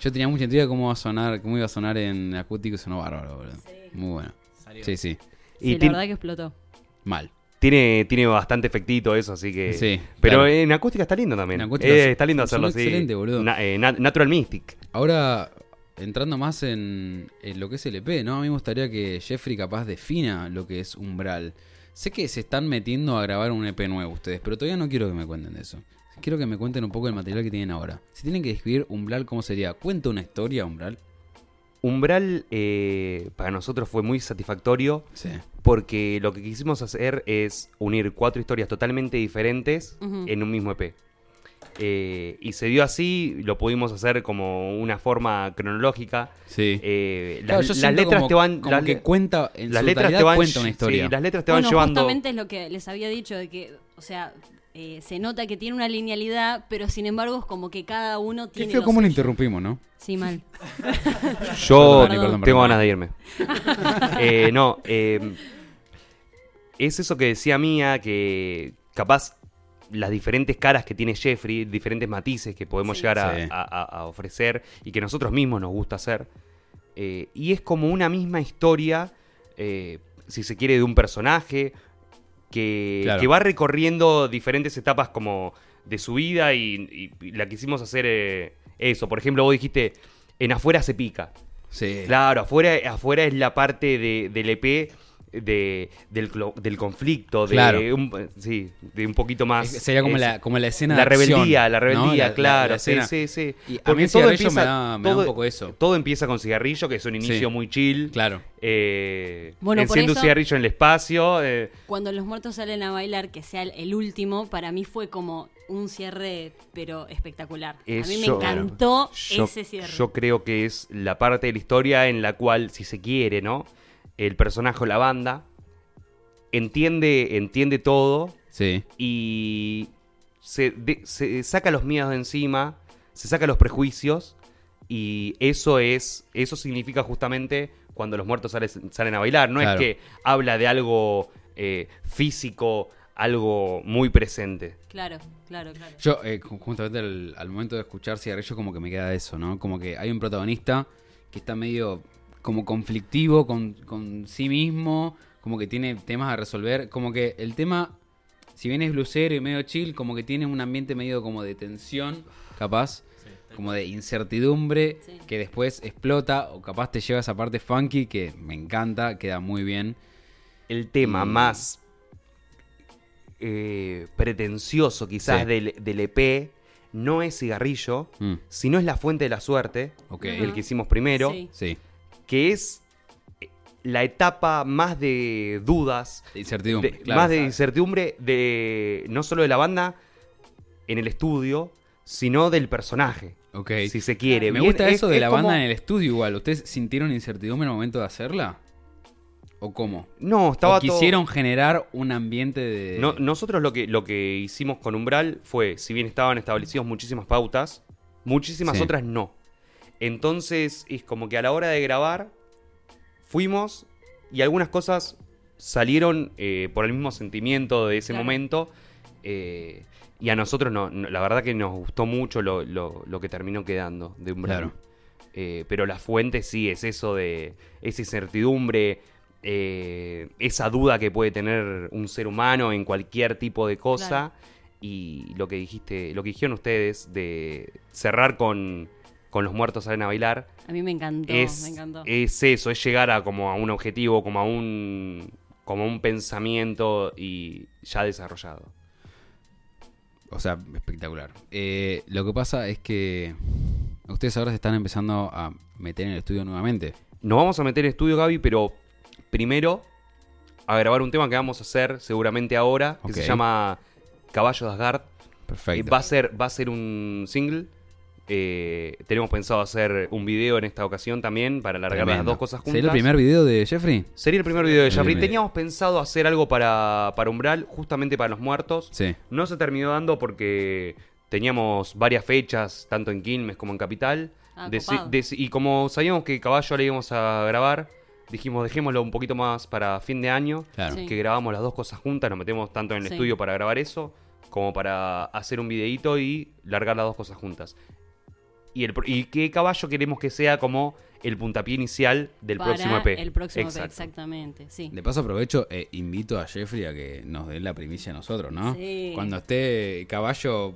Yo tenía mucha intriga de cómo, va a sonar, cómo iba a sonar en acústico y sonó bárbaro, boludo. Muy bueno. Salió. Sí, sí. Sí, Y la ti- verdad que explotó. Mal. tiene, tiene bastante efectito eso, así que. Sí, Pero claro. en acústica está lindo también. En acústica Eh, sí. está lindo hacerlo así. excelente, boludo. Na- eh, na- Natural Mystic. Ahora, entrando más en, en lo que es el EP, ¿no? A mí me gustaría que Jeffrey capaz defina lo que es Umbral. Sé que se están metiendo a grabar un EP nuevo ustedes, pero todavía no quiero que me cuenten de eso. Quiero que me cuenten un poco del material que tienen ahora. Si tienen que describir Umbral, ¿cómo sería? ¿Cuenta una historia, Umbral? Umbral eh, para nosotros fue muy satisfactorio Sí. porque lo que quisimos hacer es unir cuatro historias totalmente diferentes en un mismo EP. Eh, y se dio así, lo pudimos hacer como una forma cronológica. Sí. Eh, las, Claro, yo las siento letras como- te van. como las que cuenta, en las su letras te van. cuenta una sí, historia. las letras te bueno, van llevando. justamente es lo que les había dicho, de que, o sea, eh, se nota que tiene una linealidad, pero sin embargo es como que cada uno Qué tiene feo lo cómo lo interrumpimos, ¿no? Sí, mal. [LAUGHS] Yo Perdón, perdón, tengo perdón. ganas de irme. [LAUGHS] Eh, no, eh, es eso que decía Mía, que capaz las diferentes caras que tiene Jeffrey, diferentes matices que podemos Sí. llegar a, Sí. a- a- a ofrecer y que nosotros mismos nos gusta hacer. Eh, y es como una misma historia, eh, si se quiere, de un personaje que, Claro. que va recorriendo diferentes etapas como de su vida y, y- y la quisimos hacer eh, eso. Por ejemplo, vos dijiste, en afuera se pica. Sí. Claro, afuera, afuera es la parte de, del EP de, del, conflicto, de Claro. un, sí, de un poquito más. Es- Sería como, es- la, como la escena la de acción, rebeldía, la ¿no? rebeldía, La- la- claro, la sí, sí, sí. Y a mí el todo cigarrillo empieza- me da, me da todo- un poco eso. Todo empieza con cigarrillo, que es un inicio Sí. muy chill. Claro. Eh, Bueno, por enciende un cigarrillo en el espacio. eh, Cuando los muertos salen a bailar, que sea el, último, para mí fue como un cierre, pero espectacular. a mí me encantó yo, ese cierre. yo creo que es la parte de la historia en la cual, si se quiere, ¿no? El personaje o la banda entiende, entiende todo Sí. y se, de- se saca los miedos de encima, se saca los prejuicios y eso es, eso significa justamente cuando los muertos sales- salen a bailar. No Claro. es que habla de algo eh, físico, algo muy presente. Claro, claro, claro. Yo, eh, ju- justamente al, al momento de escuchar cigarrillo, como que me queda eso, ¿no? Como que hay un protagonista que está medio como conflictivo con, con sí mismo, como que tiene temas a resolver, como que el tema, si bien es blusero y medio chill, como que tiene un ambiente medio como de tensión, capaz, como de incertidumbre, Sí. que después explota, o capaz te lleva a esa parte funky que me encanta, queda muy bien. El tema Y- más eh, pretencioso quizás Sí. del, del EP no es cigarrillo, Mm, sino es la fuente de la suerte, el que hicimos primero, Sí. sí, que es eh, la etapa más de dudas, de incertidumbre, de- claro. más de incertidumbre de no solo de la banda en el estudio, sino del personaje, Ok. si se quiere. Me Bien, gusta es- eso de es la como- banda en el estudio igual. ¿Ustedes sintieron incertidumbre en el momento de hacerla? ¿O cómo? No, estaba ¿O todo- quisieron generar un ambiente de... No- nosotros lo que, lo que hicimos con Umbral fue, si bien estaban establecidos muchísimas pautas, muchísimas Sí. otras no. Entonces es como que a la hora de grabar fuimos y algunas cosas salieron eh, por el mismo sentimiento de ese Claro. momento. eh, y a nosotros no, no- la verdad que nos gustó mucho lo, lo- lo que terminó quedando de Umbral. Claro. Eh, pero la fuente sí es eso de esa incertidumbre, eh, esa duda que puede tener un ser humano en cualquier tipo de cosa. Claro. Y lo que dijiste, lo que dijeron ustedes de cerrar con, con los muertos salen a bailar, A mí me encantó, es, me encantó. es eso, es llegar a como a un objetivo, como a un como a un pensamiento y ya desarrollado. O sea, espectacular. Eh, lo que pasa es que ustedes ahora se están empezando a meter en el estudio nuevamente. Nos vamos a meter en estudio, Gaby, pero primero a grabar un tema que vamos a hacer seguramente ahora, que se llama Caballo de Asgard. Perfecto. Va a ser, va a ser un single. Eh, tenemos pensado hacer un video en esta ocasión también para alargar las Tremendo. dos cosas juntas. ¿Sería el primer video de Jeffrey? Sería el primer video de Jeffrey. Teníamos pensado hacer algo para, para Umbral, justamente para los muertos. Sí. No se terminó dando porque teníamos varias fechas, tanto en Quilmes como en Capital. Ah, y como sabíamos que Caballo le íbamos a grabar, dijimos dejémoslo un poquito más para fin de año. Claro. Sí. Que grabamos las dos cosas juntas, nos metemos tanto en el Sí. estudio para grabar eso, como para hacer un videíto y largar las dos cosas juntas. Y, el, y que Caballo queremos que sea como el puntapié inicial del Para próximo EP. El próximo EP, Exacto. exactamente, sí. De paso aprovecho e invito a Jeffrey a que nos dé la primicia a nosotros, ¿no? Sí. Cuando esté caballo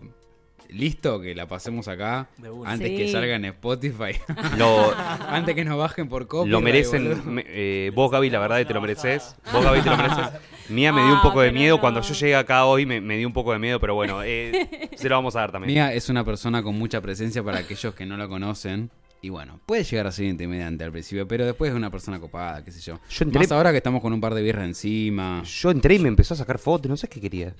listo, que la pasemos acá, antes Sí. que salga en Spotify, [LAUGHS] Lo, [LAUGHS] antes que nos bajen por copia. lo merecen. me- eh, vos, Gaby, la verdad que te lo mereces. Vos, Gaby, te lo mereces. Mía me dio un poco de miedo. Cuando yo llegué acá hoy me, me dio un poco de miedo, pero bueno, eh, [LAUGHS] se lo vamos a dar también. Mía es una persona con mucha presencia para aquellos que no la conocen. Y bueno, puede llegar a ser intimidante al principio, pero después es una persona copada, qué sé yo. Yo entré- Más ahora que estamos con un par de birras encima. Yo entré y me empezó a sacar fotos, no sé qué quería.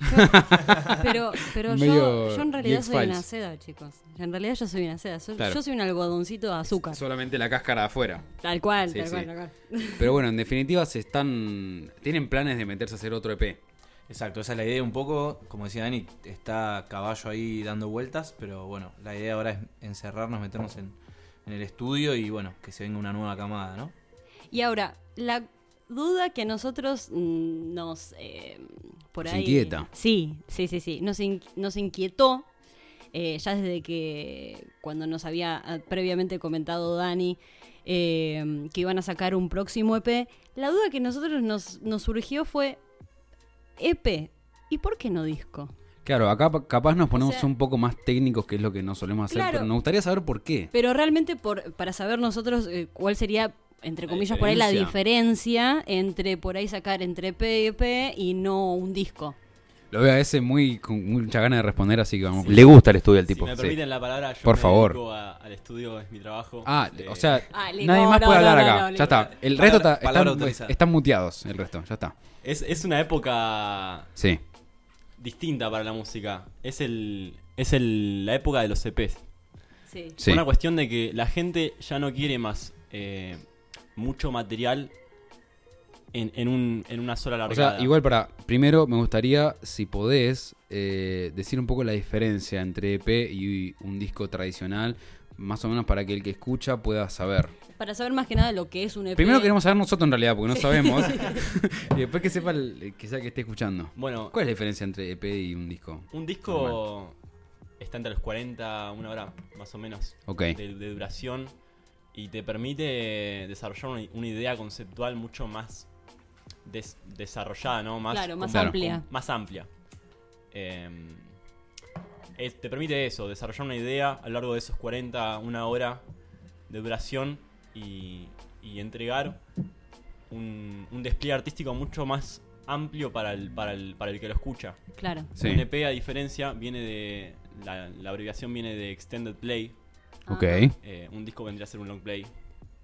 Pero, pero yo, yo en realidad soy una seda, chicos. En realidad yo soy una seda. Soy- Claro. Yo soy un algodoncito de azúcar. Solamente la cáscara de afuera. Tal cual, Sí, tal sí. cual, tal cual. Pero bueno, en definitiva se están. Tienen planes de meterse a hacer otro EP. Exacto, esa es la idea un poco. Como decía Dani, está caballo ahí dando vueltas, pero bueno, la idea ahora es encerrarnos, meternos en, en el estudio y bueno, que se venga una nueva camada, ¿no? Y ahora, la duda que a nosotros mm, nos. eh, por Nos ahí. inquieta. Sí, sí, sí, sí. Nos, in- nos inquietó. eh, ya desde que cuando nos había ah, previamente comentado Dani eh, que iban a sacar un próximo EP, la duda que nosotros nos, nos surgió fue EP, ¿y por qué no disco? Claro, acá pa- capaz nos ponemos sea- un poco más técnicos, que es lo que no solemos hacer, Claro. pero nos gustaría saber por qué. Pero realmente por, para saber nosotros eh, cuál sería, entre La comillas, por ahí la diferencia. entre por ahí sacar entre EP y EP y no un disco. Lo veo a ese muy con mucha ganas de responder, así que vamos. Le gusta el estudio al Si tipo. me sí. permiten la palabra, yo Por me favor. dedico a- al estudio, es mi trabajo. Ah, Eh, o sea, Ah, nadie más No, puede no, hablar no, acá. no, ya está. El Palabra- resto está, están muteados, el resto, ya está. es, es una época Sí. Distinta para la música. Es el es el, la época de los EPs. Sí. Sí. Una cuestión de que la gente ya no quiere más eh, mucho material en, en, un, en una sola O largada. sea, igual para. Primero, me gustaría, si podés, eh, decir un poco la diferencia entre EP y un disco tradicional, más o menos para que el que escucha pueda saber. Para saber más que nada lo que es un EP. Primero queremos saber nosotros en realidad, porque no sabemos. [LAUGHS] [LAUGHS] y después que sepa el, que sea que esté escuchando. Bueno, ¿Cuál es la diferencia entre EP y un disco? un disco está entre los 40, una hora más o menos Ok. de, de duración y te permite desarrollar una, una idea conceptual mucho más des- desarrollada, ¿no? Más, Claro, más como- amplia. como- más amplia. Eh, es- te permite eso, desarrollar una idea a lo largo de esos 40, una hora de duración y, y entregar un, un despliegue artístico mucho más amplio para el, para el, para el que lo escucha. Claro. Sí. Un EP, a diferencia, viene de. La, la abreviación viene de Extended Play. Ok. Eh, un disco vendría a ser un long play.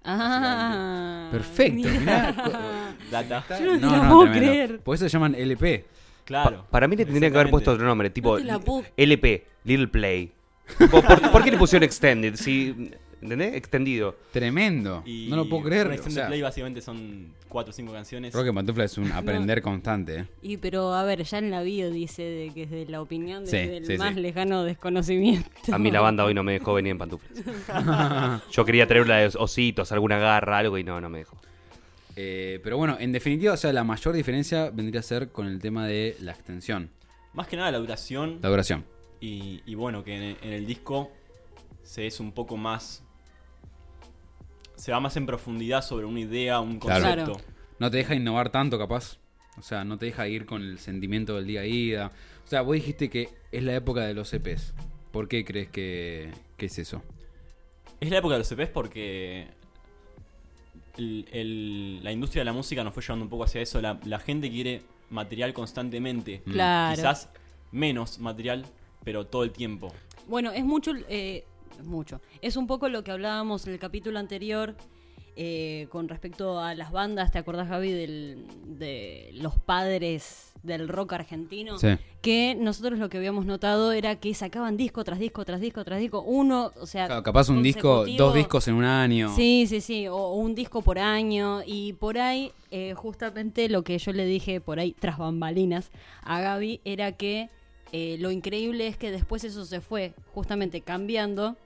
Ah, Perfecto. mirá. [LAUGHS] Data. Yo no te lo puedo creer. Por eso se llaman LP. Claro. Para mí le tendría que haber puesto otro nombre, tipo No LP, Little Play. ¿Por, por qué le pusieron Extended? Si, ¿Entendés? Extendido. Tremendo. Y no lo puedo creer. O Extended sea, Play básicamente son 4 o 5 canciones. Roque Pantufla es un aprender constante. ¿eh? Y pero a ver, ya en la bio dice de que es de la opinión Sí, desde el sí, más sí. lejano desconocimiento. A mí la banda hoy no me dejó venir en pantuflas. [LAUGHS] Yo quería traer una de ositos, alguna garra, algo y no, no me dejó. Eh, pero bueno, en definitiva, o sea, la mayor diferencia vendría a ser con el tema de la extensión, Más que nada la duración. la duración. Y, y bueno, que en, en el disco se es un poco más. Se va más en profundidad sobre una idea, un concepto. Claro. No te deja innovar tanto, capaz. O sea, no te deja ir con el sentimiento del día a día. O sea, vos dijiste que es la época de los EPs. ¿Por qué crees que, que es eso? Es la época de los EPs porque el- el- la industria de la música nos fue llevando un poco hacia eso. La, la gente quiere material constantemente. Claro. Quizás menos material, pero todo el tiempo. Bueno, es mucho, eh, mucho. Es un poco lo que hablábamos en el capítulo anterior eh, con respecto a las bandas. ¿Te acordás, Javi, del- de los padres del rock argentino? Sí. Que nosotros lo que habíamos notado era que sacaban disco tras disco, tras disco, tras disco. Uno, o sea. Claro, capaz un disco, dos discos en un año. Sí, sí, sí, o, o un disco por año y por ahí eh, justamente lo que yo le dije por ahí tras bambalinas a Gaby era que eh, lo increíble es que después eso se fue justamente cambiando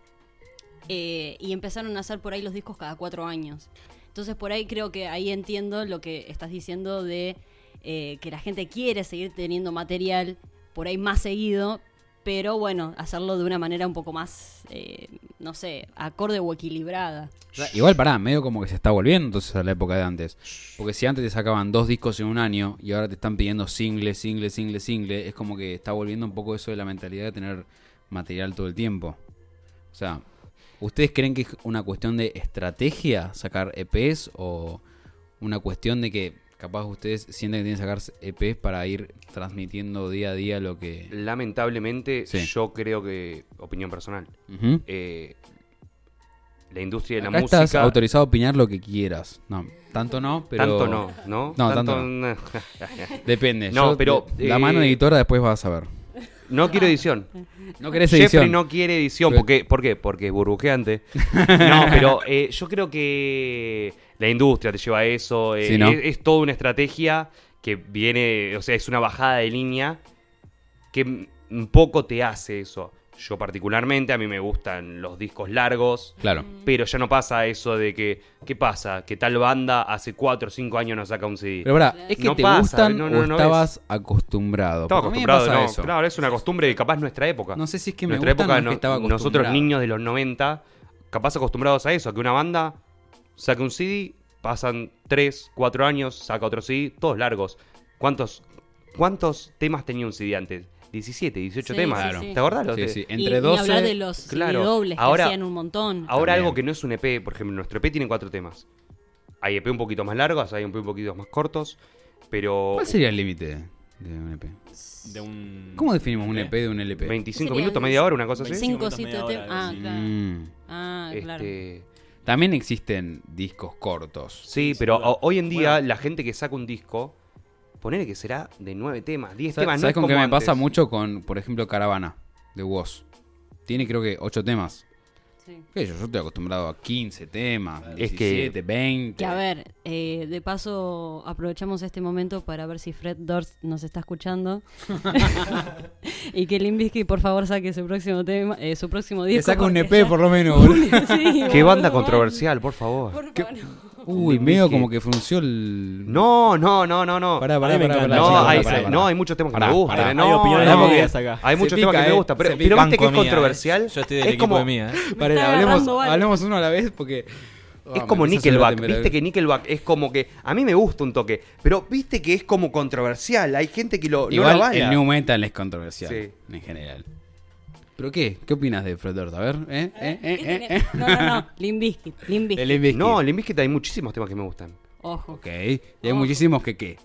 eh, y empezaron a hacer por ahí los discos cada cuatro años. Entonces por ahí creo que ahí entiendo lo que estás diciendo de eh, que la gente quiere seguir teniendo material por ahí más seguido, pero bueno, hacerlo de una manera un poco más, eh, no sé, acorde o equilibrada. Igual pará, medio como que se está volviendo entonces a la época de antes. Porque si antes te sacaban dos discos en un año y ahora te están pidiendo single, single, single, single, es como que está volviendo un poco eso de la mentalidad de tener material todo el tiempo. O sea, ¿ustedes creen que es una cuestión de estrategia sacar EPs o una cuestión de que capaz ustedes sienten que tienen que sacar EPs para ir transmitiendo día a día lo que... Lamentablemente, Sí. yo creo que, opinión personal, eh, la industria de la música... estás autorizado a opinar lo que quieras. No, tanto no, pero... Tanto no, ¿no? No, tanto no. [LAUGHS] Depende. No, Yo- pero, La eh, mano editora después vas a ver. No quiero edición. No querés Jeffrey edición. no quiere edición. Pero- porque, ¿Por qué? Porque es burbujeante. [LAUGHS] No, pero eh, yo creo que la industria te lleva a eso. eh, Sí, ¿no? es, es toda una estrategia que viene, o sea, es una bajada de línea que un poco te hace eso. Yo particularmente, a mí me gustan los discos largos. Claro. Pero ya no pasa eso de que, ¿qué pasa? Que tal banda hace 4 o 5 años no saca un CD. Pero ¿es que No te pasa, gustan no, no, o no estabas acostumbrado? Estaba Porque a mí me acostumbrado, pasa no, eso. claro, es una costumbre de capaz nuestra época. No sé si es que me nuestra gustan o época, es que estaba nosotros acostumbrado. niños de los 90, capaz acostumbrados a eso, a que una banda saca un CD, pasan 3, 4 años, saca otro CD, todos largos. ¿Cuántos, cuántos temas tenía un CD antes? 17, 18 Sí, temas. sí, sí. ¿Te acordás? Sí, de- sí. Y- Entre y, 12... hablar de los claro. dobles que Ahora- hacían un montón. Ahora También. algo que no es un EP, por ejemplo, nuestro EP tiene 4 temas. Hay EP un poquito más largos, hay EP un poquito más cortos, pero ¿Cuál sería el límite de un EP? De un... ¿Cómo definimos un EP de un LP? 25 Serían minutos, media hora, una cosa así. 25 Cinco, minutos, siete media temas. Ah, claro. Mm. Ah, claro. Este, También existen discos cortos. Sí, Sí, pero hoy en día Bueno. la gente que saca un disco, ponele que será de nueve temas, 10 ¿Sabes, temas. no sabes es con qué me pasa mucho con, por ejemplo, Caravana de Woz? Tiene creo que 8 temas. Sí. ¿Qué sé yo? Yo estoy acostumbrado a 15 temas, Es que- 17, 20. Que a ver, eh, de paso aprovechamos este momento para ver si Fred Durst nos está escuchando. [LAUGHS] [LAUGHS] y que Limbisky por favor saque su próximo tema, eh, su próximo Que disco. saca un porque EP [LAUGHS] ya- por lo menos, boludo. Sí, Qué banda controversial, por favor. Por favor. Uy, medio como que frunció el... No, no, no, no, no. Pará, pará, pará, no, pará, hay, pará, pará. no, hay muchos temas que Pará, me gustan. pará. No, Hay opiniones no, acá. Hay muchos temas que me eh. gustan. Pero, viste que es controversial. eh. Yo estoy del es equipo como, de mía. eh. [LAUGHS] Hablemos, uno a la vez porque... Es Ah, como Nickelback, viste que Nickelback es como que a mí me gusta un toque, pero viste que es como controversial, hay gente que lo no Igual lo avala. el new metal es controversial Sí. en general. ¿Pero qué? ¿Qué opinas de Fred Durst? A ver, ¿eh? ¿Eh? ¿Eh? ¿Qué ¿Eh? ¿Eh? No, no, no, [LAUGHS] Limp Bizkit. No, Limp Bizkit hay muchísimos temas que me gustan. Ojo. Ok. Y hay muchísimos que qué.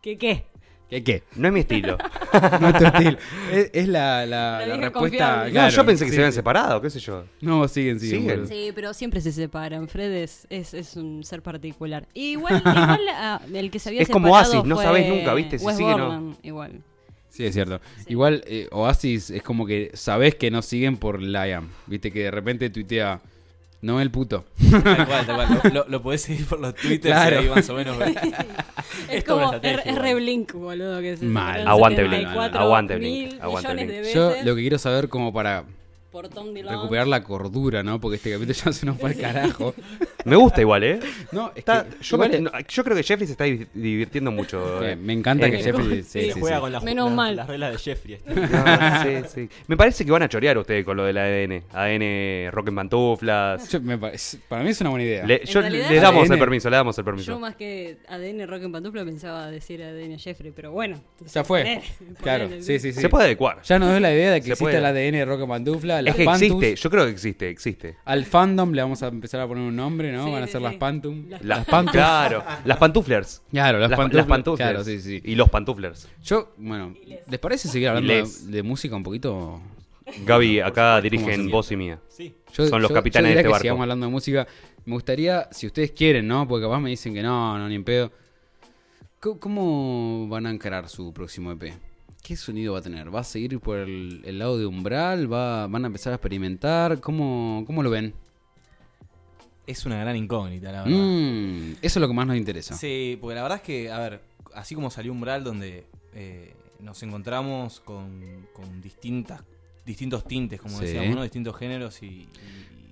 ¿Qué qué? ¿Qué qué? No es mi estilo. [LAUGHS] No es tu estilo. Es, es la, la, respuesta... No, yo pensé que sí, se habían separado, qué sé yo. No, siguen, siguen. Sí, pero siempre se separan. Fred es, es, es un ser particular. Igual, igual [LAUGHS] ah, el que se había Es como separado Oasis, no fue sabes nunca, ¿viste? Si Wes sigue, no. Igual. Sí, es cierto. Igual eh, Oasis es como que sabes que no siguen por Liam. Viste que de repente tuitea, no el puto. Tal cual, tal cual. Lo, lo- lo podés seguir por los twitters Claro. y ahí más o menos. ves. [LAUGHS] Es como es, re Blink, boludo. Que Mal. Aguante Blink, 74 aguante Blink, aguante millones Blink. Yo lo que quiero saber como para por Tom Dillon. recuperar la cordura, ¿no? Porque este capítulo ya se nos fue al carajo. [LAUGHS] Me gusta igual, ¿eh? No, es Está- que yo, igual me- es- no, yo creo que Jeffrey se está div- divirtiendo mucho. eh, eh. me encanta Eh, que Jeffrey... Sí, Se sí, juega sí. con las, Menos las- mal. las reglas de Jeffrey. este. No, sí, sí. Me parece que van a chorear ustedes con lo del ADN. ADN rock en pantuflas. Yo- me para mí es una buena idea. Le, yo- realidad- le damos el permiso, le damos el Yo permiso. más que ADN Rock en Pantufla pensaba decir ADN Jeffrey, pero bueno. entonces Ya fue. Claro, sí, sí, sí. Se puede adecuar. Ya nos dio la idea de que Se existe puede. el ADN Rock and Pantufla a las Es que Pantus. existe, yo creo que existe, existe. Al fandom le vamos a empezar a poner un nombre, ¿no? Sí, Van a sí, ser las sí. Pantum. Las- Las Pantus. Claro, las pantuflers. Claro, las, Las, pantuflas. las pantuflers. Claro, sí, sí. Y los pantuflers. Yo, bueno, ¿les parece seguir hablando de, música un poquito? Gaby, acá ¿Cómo dirigen voz y mía. Sí. Yo- Son los yo- capitanes yo de este que barco. sigamos hablando de música. Me gustaría, si ustedes quieren, ¿no? Porque capaz me dicen que no, no, ni en pedo. ¿Cómo, cómo van a encarar su próximo EP? ¿Qué sonido va a tener? ¿Va a seguir por el, el lado de umbral? ¿Va, ¿Van a empezar a experimentar? ¿Cómo, cómo lo ven? Es una gran incógnita, la verdad. Mm, eso es lo que más nos interesa. Sí, porque la verdad es que, a ver, así como salió Umbral, donde eh, nos encontramos con, con distintas, distintos tintes, como Sí. decíamos, ¿no? Distintos géneros y... y-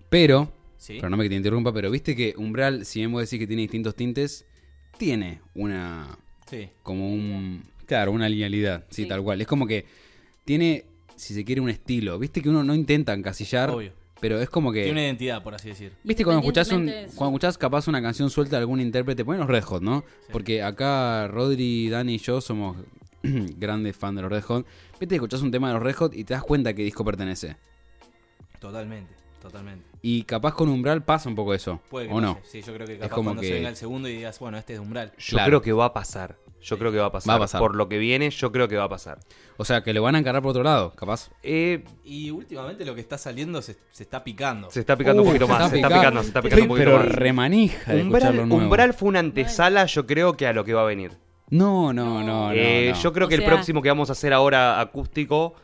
Pero, ¿Sí? perdóname que te interrumpa, pero viste que Umbral, si bien vos decís que tiene distintos tintes, tiene una Sí. como un. Claro, una linealidad, sí, Sí. tal cual. Es como que tiene, si se quiere, un estilo. Viste que uno no intenta encasillar, Obvio. pero es como que. Tiene una identidad, por así decir. Viste cuando escuchás, un, cuando escuchás capaz una canción suelta de algún intérprete, ponen los Red Hot, ¿no? Porque acá Rodri, Dani y yo somos [CLEARS THROAT] grandes fans de los Red Hot. Viste escuchás un tema de los Red Hot y te das cuenta a qué disco pertenece. Totalmente, totalmente. Y capaz con Umbral pasa un poco eso, Puede que ¿o no? Sí, yo creo que capaz como cuando que- se venga el segundo y digas, bueno, este es de Umbral. Yo Claro. creo que va a pasar. Yo creo que va a pasar. Va a pasar. Por lo que viene, yo creo que va a pasar. O sea, que lo van a encarar por otro lado, capaz. Eh, Y últimamente lo que está saliendo se, se está picando. se está picando un poquito se más. está Se está picando. se está picando un poquito pero más. remanija de Umbral, lo nuevo. Umbral fue una antesala, yo creo que a lo que va a venir. No, no, no, no. Eh, no. Yo creo O que el próximo que vamos a hacer ahora acústico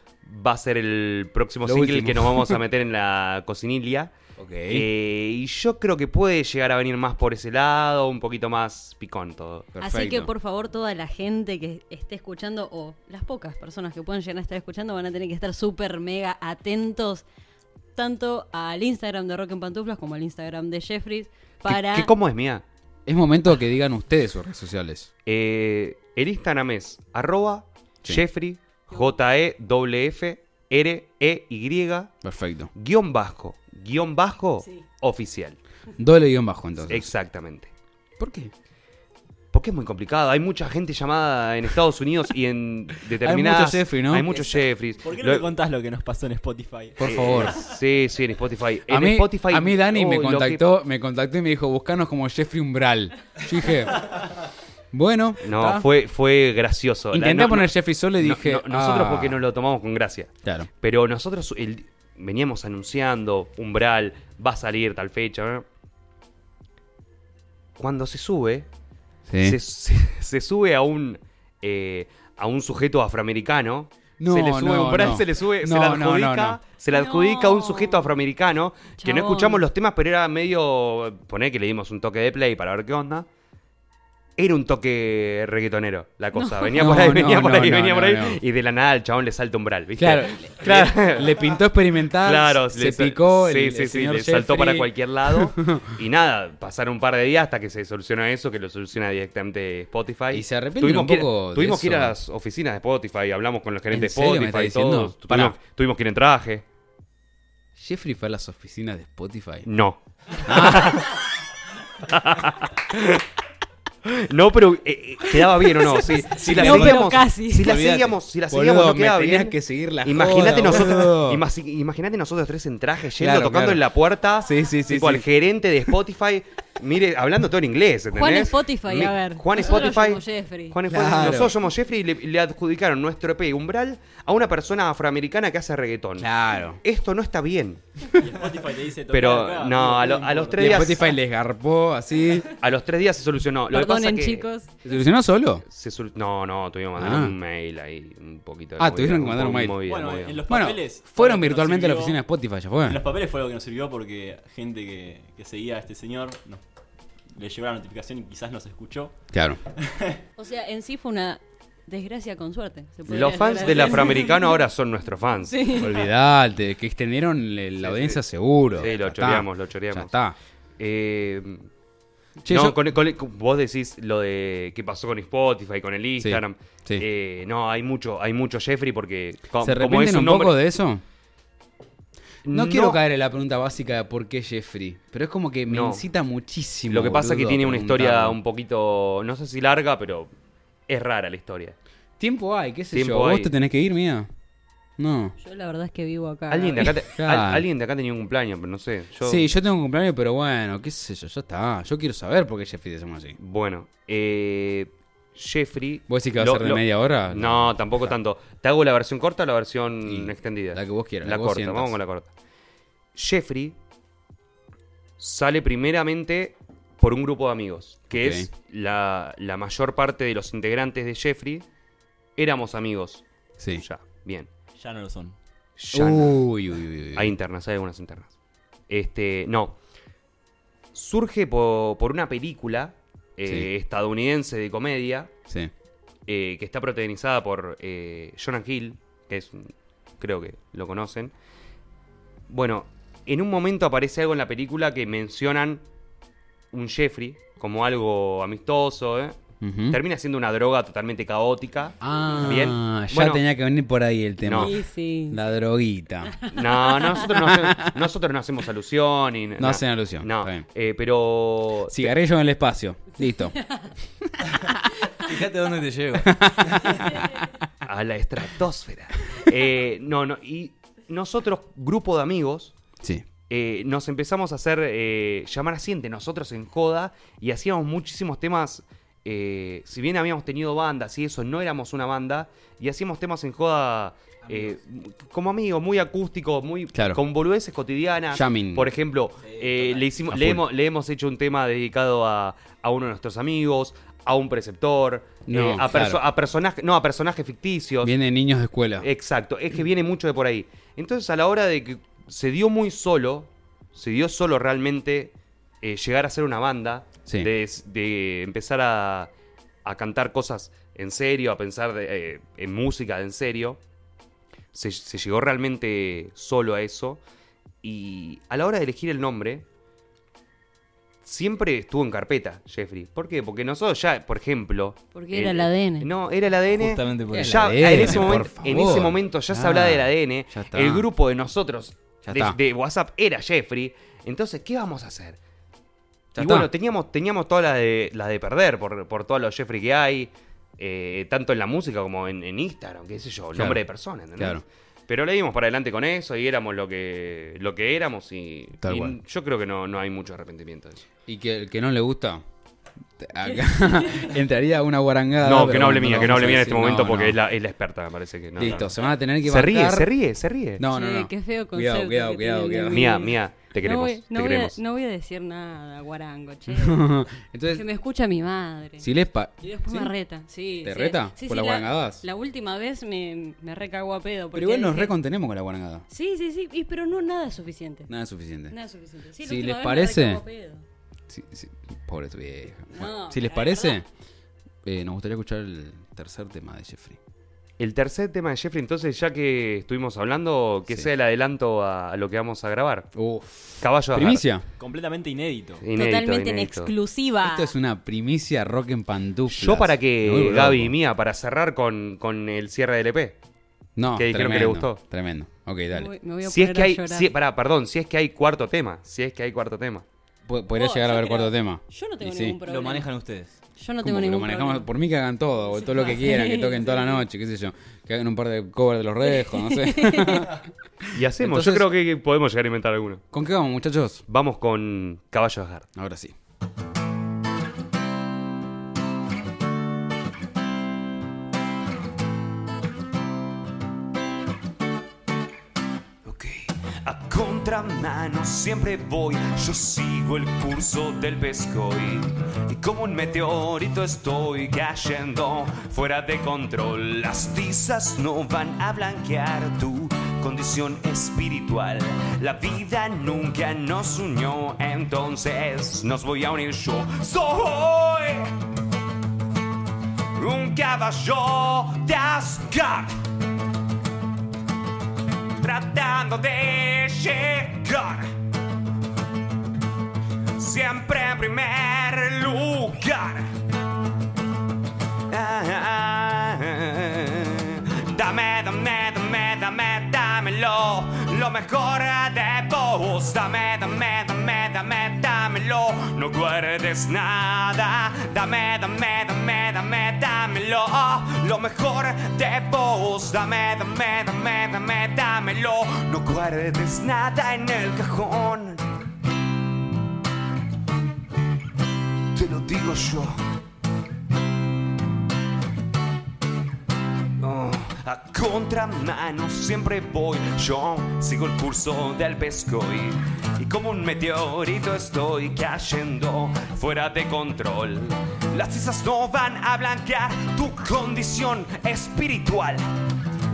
va a ser el próximo Lo single último. que nos vamos a [LAUGHS] meter en la cocinilia. Eh, y yo creo que puede llegar a venir más por ese lado, un poquito más picón todo. Así que por favor toda la gente que esté escuchando o las pocas personas que puedan llegar a estar escuchando van a tener que estar súper mega atentos tanto al Instagram de Rock en Pantuflas como al Instagram de Jeffries para... ¿Qué, qué- cómo es mía? Es momento que digan ustedes sus redes sociales. Eh, el Instagram es arroba Sí. Jeffrey, J-E-F-R-E-Y, Perfecto. guion bajo, guion bajo, Sí. oficial. Doble guion bajo entonces. Exactamente. ¿Por qué? Porque es muy complicado. Hay mucha gente llamada en Estados Unidos y en [LAUGHS] determinadas... mucho Jeffrey, ¿no? Hay muchos Jeffries. ¿Por qué no Lo- me contás lo que nos pasó en Spotify? Por Eh, favor. Sí, sí, en Spotify. A En mí, Spotify. a mí Dani me que- contactó, me contactó y me dijo, buscanos como Jeffrey Umbral. Yo dije, bueno. No, fue, fue gracioso. La- Intenté no- poner no- Jeffrey solo y dije. no- nosotros ah, porque nos lo tomamos con gracia. Claro. Pero nosotros el- veníamos anunciando, Umbral, va a salir tal fecha. Cuando se sube, Sí. se, se- se sube a un eh, a un sujeto afroamericano. No, se le sube no, Umbral, no. se le sube, se le adjudica, se le adjudica a un sujeto afroamericano que no escuchamos los temas, pero era medio poner que le dimos un toque de play para ver qué onda. Era un toque reggaetonero la cosa. Venía No, por ahí, no, venía por ahí, no, venía por ahí. no. Y de la nada el chabón le salta umbral, ¿viste? Claro, [LAUGHS] Claro. Le, le pintó experimental, Claro, se le picó, sí, el, sí, el sí, señor le saltó para cualquier lado. [LAUGHS] y nada, pasaron un par de días hasta que se solucionó eso, que lo soluciona directamente Spotify. Y se arrepienten tuvimos un que poco de Tuvimos que ir a las oficinas de Spotify, hablamos con los gerentes de ¿En serio me Spotify y todos. Tuvimos, tuvimos que ir en traje. Jeffrey fue a las oficinas de Spotify. No. [LAUGHS] [LAUGHS] No, pero eh, eh, quedaba bien o no. Si, [LAUGHS] si la No, seguíamos, casi. si la seguíamos, si la Boludo, seguíamos no me quedaba tenías bien. que seguir la Imagínate nosotros, boludo. imagi- imagínate nosotros tres en traje yendo, Claro, tocando claro. en la puerta, Sí, sí, sí, tipo sí. al gerente de Spotify, mire, hablando todo en inglés, ¿entendés? Juan Spotify, Mi- a ver. Juan Nosotros Spotify. somos Jeffrey. Juan Spotify. Claro. Nosotros somos Jeffrey y le, le adjudicaron nuestro EP Umbral a una persona afroamericana que hace reggaetón. Claro. Esto no está bien. Y Spotify te dice Pero, acá, no, a, lo- a los tres Y días. Spotify les garpó así. A los tres días se solucionó. Lo que pasa Perdonen, que chicos. ¿Se solucionó solo? se sol- no, no, tuvimos que mandar Ah. un mail ahí, un poquito. de Ah, movida, tuvieron que mandar un poco mail. movida, Bueno, movida. en los Bueno, papeles. fue fueron virtualmente a la sirvió- oficina de Spotify, ya fue. En los papeles fue lo que nos sirvió porque gente que, que seguía a este señor nos- le llegó la notificación y quizás nos escuchó. Claro. [LAUGHS] O sea, en sí fue una desgracia con suerte. se Los fans del afroamericano ahora son nuestros fans. Sí. Olvidate, que extendieron la Sí, audiencia sí. seguro. Sí, lo Ya está. choreamos, lo choreamos. Ya está. Eh, Che, no, yo- con- con- con- vos decís lo de qué pasó con Spotify, con el Instagram. sí. Eh, no, hay mucho, hay mucho Jeffrey porque ¿Se como arrepienten es un un nombre, poco de eso? No, quiero caer en la pregunta básica de por qué Jeffrey, pero es como que me No. incita muchísimo. Lo que pasa es que tiene una historia un poquito, no sé si larga, pero es rara la historia. Tiempo hay, qué sé Tiempo yo. ¿Vos te tenés que ir, mía? No. Yo la verdad es que vivo acá. Alguien de acá, te- al- alguien de acá tenía un cumpleaños, pero no sé. Yo, Sí, yo tengo un cumpleaños, pero bueno, qué sé yo, ya está. Yo quiero saber por qué Jeffrey te llama así. Bueno, eh, Jeffrey. ¿Vos decís que va a ser de lo- media hora? No, tampoco tanto. ¿Te hago la versión corta o la versión Y extendida? la que vos quieras, La corta, sientas. vamos con la corta. Jeffrey sale primeramente por un grupo de amigos, que es la, la mayor parte de los integrantes de Jeffrey. Éramos amigos. Sí. Ya, bien. Ya no lo son. Ya no. Uy, uy, uy, uy. Hay internas, hay algunas internas. Este, no. Surge po- por, una película eh, Sí. estadounidense de comedia Sí. eh, que está protagonizada por eh, Jonah Hill, que es, creo que lo conocen. Bueno, en un momento aparece algo en la película que mencionan un Jeffrey como algo amistoso, ¿eh? Termina siendo una droga totalmente caótica. Ah, Bien. ya Bueno. tenía que venir por ahí el tema. No. Sí, sí. La droguita. No, nosotros no hacemos, nosotros no hacemos alusión. Y, No hacen alusión, No, eh, pero... Cigarrillo en el espacio. Listo. [LAUGHS] Fíjate dónde te llevo. a la estratosfera. Eh, no, no, y nosotros, grupo de amigos, Sí. eh, nos empezamos a hacer eh, llamar así entre nosotros en joda y hacíamos muchísimos temas. Eh, si bien habíamos tenido bandas y eso, no éramos una banda y hacíamos temas en joda eh, como amigos, muy acústicos, muy Claro. con boludeces cotidianas. Jamming. Por ejemplo, eh, le, hicimos, le, hemos, le hemos hecho un tema dedicado a, a uno de nuestros amigos, a un preceptor, No, eh, a, perso- claro. a personajes, no, a personajes ficticios. Vienen niños de escuela. Exacto, es que viene mucho de por ahí. Entonces, a la hora de que se dio muy solo, se dio solo realmente eh, llegar a ser una banda, Sí. de, de empezar a, a cantar cosas en serio, a pensar de, eh, en música en serio, se, se llegó realmente solo a eso. Y a la hora de elegir el nombre, siempre estuvo en carpeta, Jeffrey. ¿Por qué? Porque nosotros ya, por ejemplo... Porque era el ADN. No, era el ADN. Justamente por El. Ya, ADN, en, ese por momento, en ese favor. momento ya se hablaba del ADN. ya está. El grupo de nosotros de WhatsApp era Jeffrey. Entonces, ¿qué vamos a hacer? Ya y está. bueno, teníamos, teníamos toda la de, la de perder por, por todos los Jeffrey que hay. eh, tanto en la música como en, en Instagram, qué sé yo, Claro. nombre de persona, ¿entendés? Claro. Pero le dimos para adelante con eso y éramos lo que, lo que éramos y, yo creo que no, no hay mucho arrepentimiento de eso. Y que el que no le gusta. Te- Acá [LAUGHS] entraría una guarangada. no, que no hable bueno, mía, que no hable mía en este momento No, porque no. Es, la, es la experta, me parece que no. Listo, no. se van a tener que Se ríe, se ríe, se ríe. No, no, qué feo concepto cuidado, que cuidado, cuidado. Mía, mía, te queremos, no voy, te a, queremos. no voy a decir nada, guarango, che. [LAUGHS] Entonces, que me escucha mi madre. si les pa Y después ¿Sí? me reta, sí. ¿Te sí. reta? Sí, ¿Por sí, las la, guarangadas? la última vez me, me recagó a pedo. Pero igual nos dije- recontenemos con la guarangada. Sí, sí, sí, y- pero no nada es suficiente. Nada es suficiente. Nada es suficiente. Si les parece- Pobre tu vieja. No, Bueno, si les es parece, eh, nos gustaría escuchar el tercer tema de Jeffrey. El tercer tema de Jeffrey, entonces, ya que estuvimos hablando, que Sí. sea el adelanto a, lo que vamos a grabar. Uf. Caballo de Agar. Primicia. Completamente inédito. Inédito, Totalmente en exclusiva. Esto es una primicia rock en pantuflas. Yo para que, Gaby, loco. mía, para cerrar con, con el cierre del EP. No, que dijeron que le gustó. Tremendo. Ok, Me dale. voy- me voy a Si es poner que a hay, si, pará, perdón, si es que hay cuarto tema, si es que hay cuarto tema. Po- Podría Oh, llegar a creo- cuarto tema. Yo no tengo Y sí. ningún problema. Lo manejan ustedes. Yo no ¿Cómo tengo que lo ningún manejamos? problema. Por mí que hagan todo, o todo lo que quieran, que [LAUGHS] toquen toda la noche, qué sé yo. Que hagan un par de covers de los rejos, no sé. [LAUGHS] Y hacemos, Entonces- yo creo que podemos llegar a inventar alguno. ¿Con qué vamos, muchachos? Vamos con Caballo de Agar. Ahora sí. Contramano siempre voy, yo sigo el curso del pescoy. Y como un meteorito estoy cayendo fuera de control. Las tizas no van a blanquear tu condición espiritual. La vida nunca nos unió, entonces nos voy a unir yo. Soy un caballo de Asgard tratando de llegar siempre en primer lugar. Ah, Dame, dame, dame, dame, dámelo, lo mejor de Dame, dame, dame, dame, dámelo. No guardes nada. Dame, dame, dame, dame, dámelo. Lo mejor de vos. Dame, dame, dame, dame, dámelo. No guardes nada en el cajón. Te lo digo yo. A contramano siempre voy, yo sigo el curso del pesco y, como un meteorito estoy cayendo fuera de control. Las islas no van a blanquear tu condición espiritual.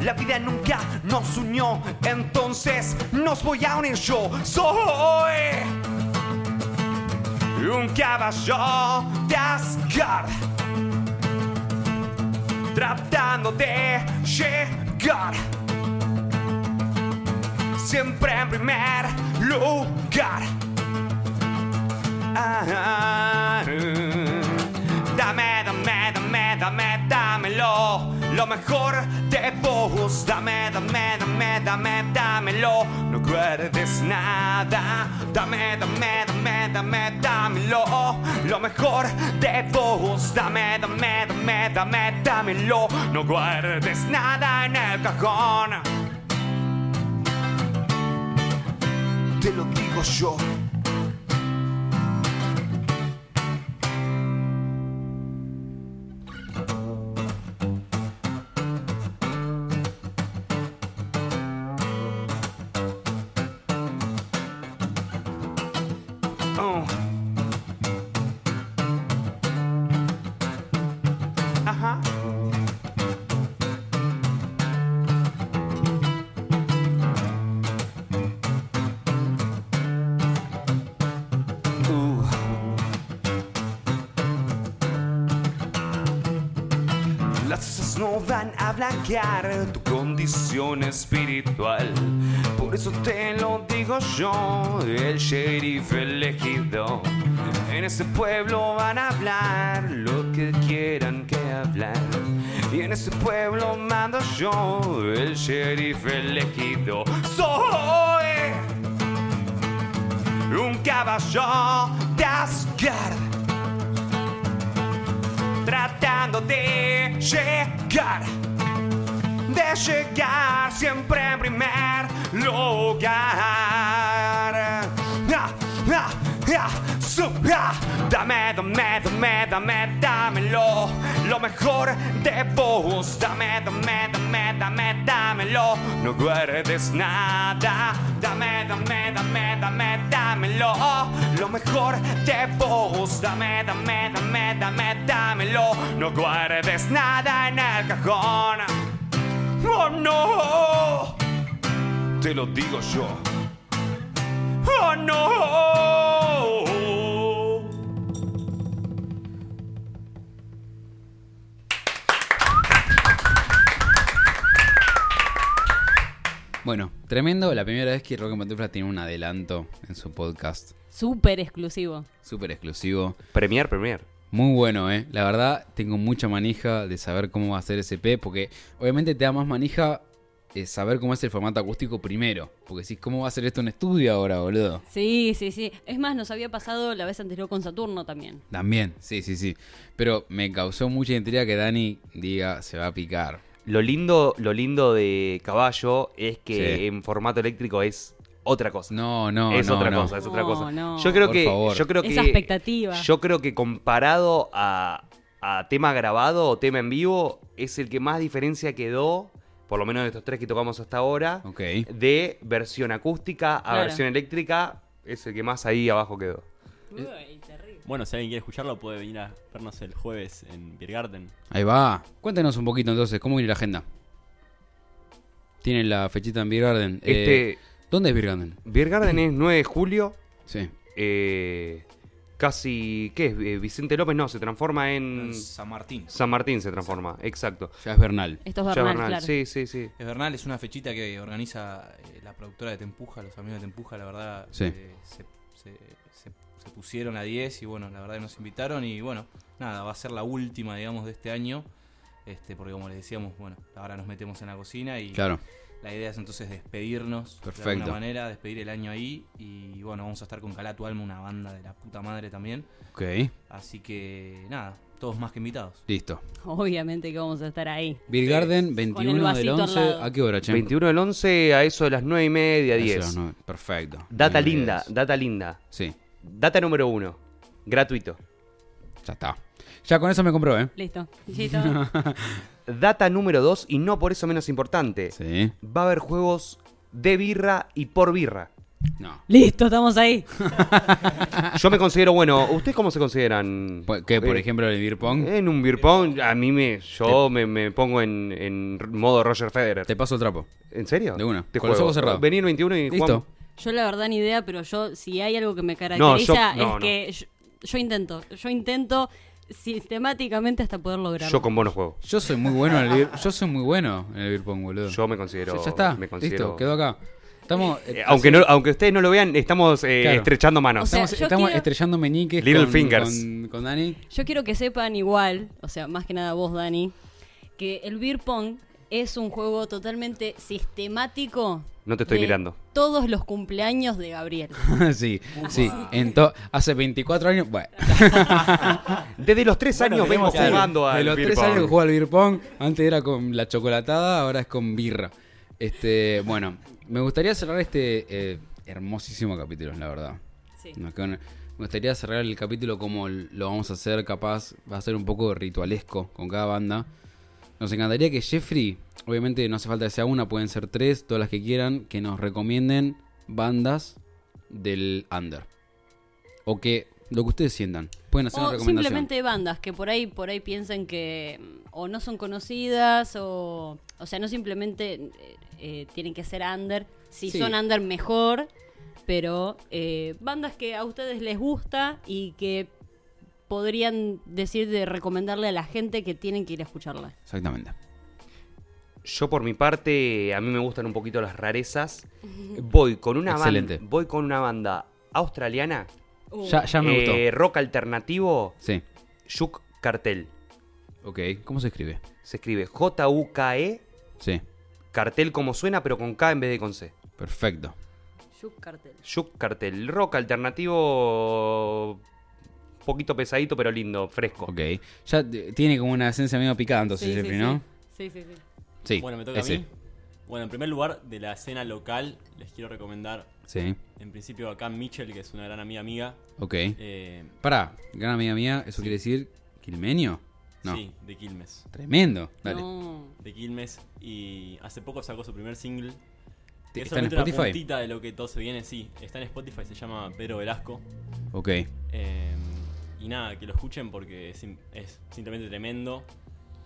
La vida nunca nos unió, entonces nos voy a unir yo. Soy un caballo de Asgard tratando de llegar siempre en primer lugar. Ah, dame, dame, dame, dame, dámelo. Lo mejor de vos, dame, dame, dame, dame, dámelo. No guardes nada, dame, dame, dame, dame, dámelo. Lo mejor de vos, dame, dame, dame, dame, dámelo. No guardes nada en el cajón. Te lo digo yo. Tu condición espiritual. Por eso te lo digo yo, el sheriff elegido. En ese pueblo van a hablar lo que quieran que hablar. Y en ese pueblo mando yo, el sheriff elegido. Soy un caballo de Asgard tratando de llegar, de llegar siempre en primer lugar. Ah, ah, ah, su- ah. Dame, dame, dame, dame, dámelo, lo mejor de vos. Dame, dame, dame, dame, dámelo, no guardes nada. Dame, dame, dame, dame, dámelo, lo mejor de vos. Dame, dame, dame, dame, dámelo, no guardes nada en el cajón. Oh no, te lo digo yo. Oh no. Bueno, tremendo. La primera vez que Rock en Pantufla tiene un adelanto en su podcast. Súper exclusivo. Súper exclusivo. Premier, Premier. Muy bueno, ¿eh? La verdad, tengo mucha manija de saber cómo va a ser ese P, porque obviamente te da más manija eh, saber cómo es el formato acústico primero. Porque si, ¿cómo va a ser esto en estudio ahora, boludo? Sí, sí, sí. Es más, nos había pasado la vez anterior con Saturno también. También, sí, sí, sí. Pero me causó mucha intriga que Dani diga, se va a picar. Lo lindo, lo lindo de Caballo es que Sí. en formato eléctrico es otra cosa. No, no, es no, otra no. cosa, es otra No, cosa. no. Yo creo Por que, favor. yo creo que, Esa expectativa. yo creo que comparado a, a tema grabado o tema en vivo es el que más diferencia quedó, por lo menos de estos tres que tocamos hasta ahora, de versión acústica a Claro. versión eléctrica, es el que más ahí abajo quedó. Uy. Bueno, si alguien quiere escucharlo, puede venir a vernos el jueves en Beer Garden. Ahí va. Cuéntenos un poquito entonces, ¿cómo viene la agenda? Tienen la fechita en Beer Garden. Eh, Este, ¿Dónde es Beer Garden? Beer Garden es 9 de julio, Sí. eh, casi, ¿qué es? Eh, Vicente López no, se transforma en... San Martín. San Martín se transforma, exacto. Ya es Bernal. Esto es Ya Bernal, Bernal, claro. Sí, sí, sí. Es Bernal, es una fechita que organiza eh, la productora de Tempuja, los amigos de Tempuja, la verdad, Sí. eh, se, se- se- se pusieron a 10 y bueno, la verdad que nos invitaron y bueno, nada, va a ser la última, digamos, de este año, este porque como les decíamos, bueno, ahora nos metemos en la cocina y, Claro. La idea es entonces despedirnos de Perfecto. alguna manera, despedir el año ahí. Y bueno, vamos a estar con Calá Tu Alma, una banda de la puta madre también. Ok, Así que nada, todos más que invitados. listo. Obviamente que vamos a estar ahí. Beer Garden, 21 del vasito al 11. lado. ¿A qué hora, Che? 21 del 11 a eso de las 9 y media, Eso, 10. no, Perfecto. Data linda, diez. data linda. Sí, Data número uno, gratuito. ya está. Ya con eso me compró, ¿eh? Listo. Listo. [LAUGHS] Data número dos, y no por eso menos importante, Sí. va a haber juegos de birra y por birra. No. Listo, estamos ahí. [LAUGHS] Yo me considero, bueno, ¿ustedes cómo se consideran? Pu- ¿Qué, por Eh, ejemplo, el beer pong? En un beer pong, a mí me, yo me, me pongo en, en modo Roger Federer. Te paso el trapo. ¿En serio? De una, Te con los juego. ojos cerrados. Vení el 21 y Listo. jugamos. Yo la verdad ni idea, pero yo, si hay algo que me caracteriza, No, yo- no, es no. que yo, yo intento. Yo intento sistemáticamente hasta poder lograrlo. Yo con vos no juego. Yo soy muy bueno en el beer, yo soy muy bueno en el beer pong, boludo. Yo me considero. ya, ya está. Me considero Listo, quedó acá. Estamos Eh, aunque, no, aunque ustedes no lo vean, estamos eh, Claro. estrechando manos. O sea, estamos, yo estamos quiero- estrellando meñiques Little con, fingers. con, con Dani. Yo quiero que sepan igual, o sea, más que nada vos, Dani, que el beer pong es un juego totalmente sistemático. No te estoy de mirando. Todos los cumpleaños de Gabriel. [LAUGHS] sí, sí. En to- hace 24 años. Bueno, [LAUGHS] Desde los tres Bueno, años vengo tenemos que- jugando al de los beer 3 pong. años que juega al beer pong. Antes era con la chocolatada, ahora es con birra. Este, bueno, me gustaría cerrar este eh, hermosísimo capítulo, la verdad. Sí. Me gustaría cerrar el capítulo como lo vamos a hacer, capaz va a ser un poco ritualesco con cada banda. Nos encantaría que Jeffrey, obviamente no hace falta que sea una, pueden ser tres, todas las que quieran, que nos recomienden bandas del under. O que lo que ustedes sientan. Pueden hacer una recomendación. simplemente bandas que por ahí, por ahí piensen que mm, o no son conocidas o, o sea, no simplemente eh, eh, tienen que ser under. Si Sí. son under mejor, pero eh, bandas que a ustedes les gusta y que podrían decir de recomendarle a la gente que tienen que ir a escucharla. Exactamente. Yo por mi parte, a mí me gustan un poquito las rarezas. Voy con una Excelente. banda, voy con una banda australiana, Ya, ya me eh, gustó. rock alternativo, Sí. Juk Cartel. Ok. ¿Cómo se escribe? Se escribe J-U-K-E, Sí. E, cartel como suena, pero con K en vez de con C. Perfecto. Juk Cartel. Juk Cartel, rock alternativo, poquito pesadito, pero lindo, fresco. Ok. Ya eh, tiene como una esencia medio picada entonces, Sí, Jeffrey, sí. ¿no? Sí, sí, sí. Sí. Bueno, me toca ese. a mí. Bueno, en primer lugar, de la escena local, les quiero recomendar, Sí. en principio, acá Mitchell, que es una gran amiga amiga. Ok. Eh, Pará, gran amiga mía, ¿eso quiere decir quilmenio? No. Sí, de Quilmes. Tremendo. Dale. No. De Quilmes. Y hace poco sacó su primer single. que es ¿Está en una Spotify? puntita de lo que todo se viene, sí. Está en Spotify, se llama Pedro Velasco. Ok. Eh, y nada, que lo escuchen porque es, sim- es simplemente tremendo.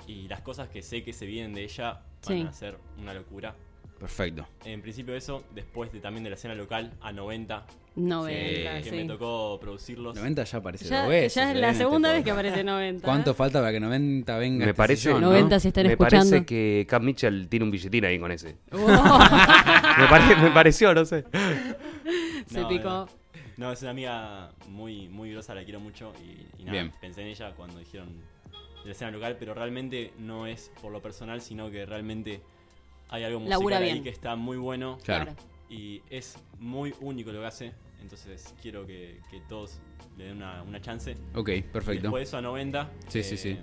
Y las cosas que sé que se vienen de ella van Sí. a ser una locura. Perfecto. En principio eso, después de, también de la escena local, a 90, 90, que sí. me tocó producirlos. 90 ya aparece Ya, dos veces. ya es eh, la este segunda vez que aparece 90. ¿Cuánto ¿eh? falta para que 90 venga? Me este parece- ¿no? 90 si están me escuchando. parece que Cam Mitchell tiene un billetín ahí con ese. Wow. [LAUGHS] Me, pare- me pareció, no sé. Se No, picó. No, No, es una amiga muy, muy grosa, la quiero mucho. Y, y nada, Bien. pensé en ella cuando dijeron de la escena local, pero realmente no es por lo personal, sino que realmente hay algo musical Labura ahí bien. que está muy bueno. Claro. Y es muy único lo que hace. Entonces quiero que, que todos le den una, una chance. Ok, perfecto. Después de eso a 90. Sí, sí, sí.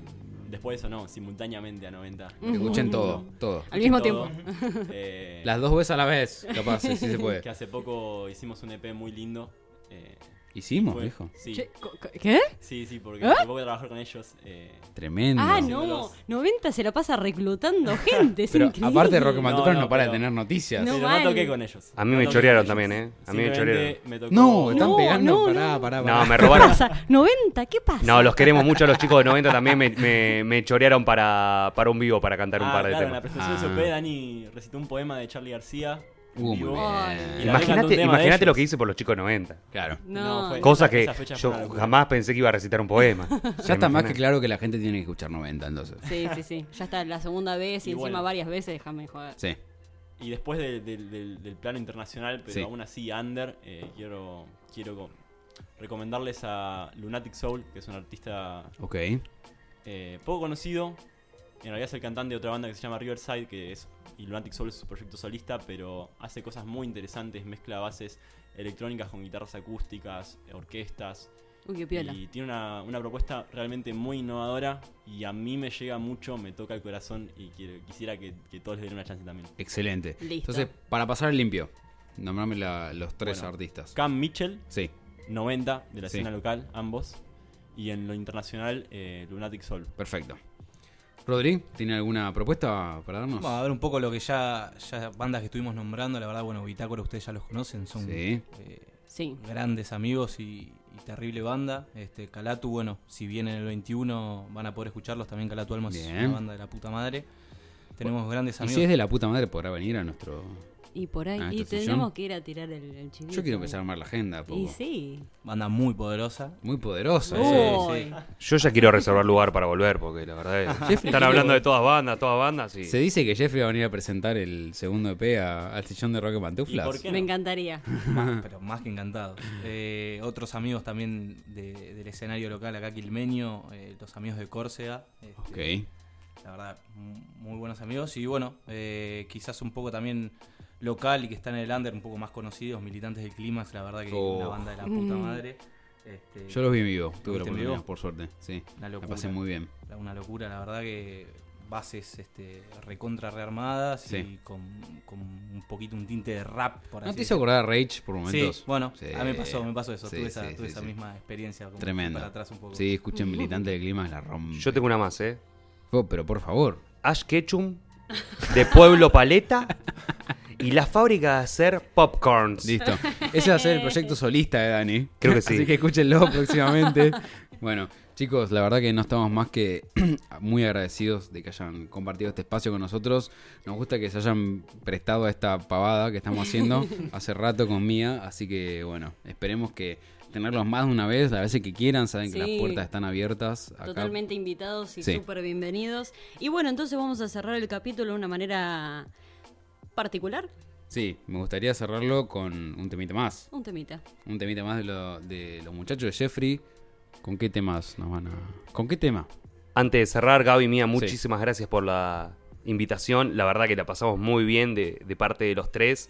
Después de eso no, simultáneamente a 90. Que escuchen todo, todo. Al mismo Todo. tiempo. [LAUGHS] Eh, Las dos veces a la vez, capaz, sí, sí se puede. [LAUGHS] que hace poco hicimos un EP muy lindo. Eh, Hicimos, fue- viejo. Sí, Che, co- co- ¿Qué? sí, sí, porque ¿Ah? hace poco de trabajar con ellos. eh, Tremendo. Ah, no. 90 se la pasa reclutando [LAUGHS] gente. Es Pero increíble. aparte de Rock and No, no, no, para de pero- tener noticias. No pero mal. no toqué con ellos. A mí No me toqué chorearon con también. ¿eh? A mí me Simplemente chorearon. me tocó- No, están No, pegando. no, pará, no. pará, pará. No, me ¿Qué robaron. pasa? 90, ¿qué pasa? No, los queremos mucho a los chicos de 90 también me, me, me chorearon para, para un vivo, para cantar un Ah, par de claro, en la temas. presentación Ah. de SOP, Dani recitó un poema de Charlie García. Uh, muy bien. Imagínate imagínate lo que hice por los chicos de 90. Claro. No, No, fue- Cosa que esa fecha fue yo una jamás pensé que iba a recitar un poema. [LAUGHS] Ya está más que claro que la gente tiene que escuchar 90, entonces. Sí, sí, sí. Ya está la segunda vez y, Y encima bueno. varias veces, déjame joder. Sí. Y después de- de- del- del plano internacional, pero Sí. aún así under, eh, quiero, quiero co- recomendarles a Lunatic Soul, que es un artista Ok. eh, poco conocido, En realidad es el cantante de otra banda que se llama Riverside, que es y Lunatic Soul es su proyecto solista, pero hace cosas muy interesantes, mezcla bases electrónicas con guitarras acústicas, orquestas. Uy, qué piola. Y tiene una, una propuesta realmente muy innovadora y a mí me llega mucho, me toca el corazón y quiero- quisiera que, que todos les den una chance también. Excelente. Listo. Entonces, para pasar el limpio, nombrame la- los tres Bueno. artistas. Cam Mitchell, Sí, 90 de la Sí. escena local, ambos. Y en lo internacional, eh, Lunatic Soul. perfecto. Rodri, ¿tiene alguna propuesta para darnos? Vamos a ver un poco lo que ya, ya bandas que estuvimos nombrando. La verdad, bueno, Bitácora ustedes ya los conocen, son Sí. eh, Sí. grandes amigos y, y terrible banda. Este, Calatu, bueno, si bien en el 21 van a poder escucharlos, también Calatu Almas es Bien. una banda de la puta madre. Tenemos grandes Y amigos. si es de la puta madre, podrá venir a nuestro. Y por ahí. Ah, y ¿esto es tenemos que ir a tirar el, el chivito. Yo quiero empezar a armar la agenda. Y Poco. sí. Banda muy poderosa. Muy poderosa. Uy. ese. Yo ya quiero reservar lugar para volver, porque la verdad es [LAUGHS] Jeffrey, están hablando de todas bandas, todas bandas. Y... Se dice que Jeffrey va a venir a presentar el segundo EP a- al sillón de Rock and Pantuflas. ¿Y por qué Me encantaría. Más- pero más que encantados. Eh, otros amigos también de- del escenario local acá quilmeño, eh, los amigos de Córcega. este, Ok. La verdad, muy buenos amigos. Y bueno, eh, quizás un poco también local y que están en el under, un poco más conocidos, militantes del Clímax, la verdad que Oh. una banda de la puta Mm. madre. Este, Yo los vi vivo. Tuve la ¿Viste en oportunidad, vivo? por suerte. Sí. Una La pasé muy bien. Una locura, la verdad que bases este, recontra rearmadas Sí. y con, con un poquito un tinte de rap, por ¿No así te hizo acordar a Rage por Sí, momentos? bueno, Sí. a mí me pasó, me pasó eso, Sí, tuve esa, sí, tuve sí, esa sí. misma experiencia como Tremendo. para atrás un poco. Sí, escuchen Militante del Clima, la rompe. Yo tengo una más, ¿eh? Oh, pero por favor. Ash Ketchum, de Pueblo [LAUGHS] Paleta, y la fábrica de hacer popcorns. Listo. Ese va a ser el proyecto solista de Dani. Creo que sí. Así que escúchenlo próximamente. Bueno, chicos, la verdad que no estamos más que [CLEARS THROAT] muy agradecidos de que hayan compartido este espacio con nosotros. Nos gusta que se hayan prestado a esta pavada que estamos haciendo [LAUGHS] hace rato con Mía. Así que, bueno, esperemos que tenerlos más de una vez, las veces que quieran. Saben que las puertas están abiertas. Acá. Totalmente invitados y Sí. súper bienvenidos. Y bueno, entonces vamos a cerrar el capítulo de una manera particular. Sí, me gustaría cerrarlo con un temita más. Un temita. Un temita más de, lo- de los muchachos de Jeffrey. ¿Con qué temas nos van a.? ¿Con qué tema? Antes de cerrar, Gaby Mía, muchísimas gracias por la invitación. La verdad que la pasamos muy bien de, de parte de los tres.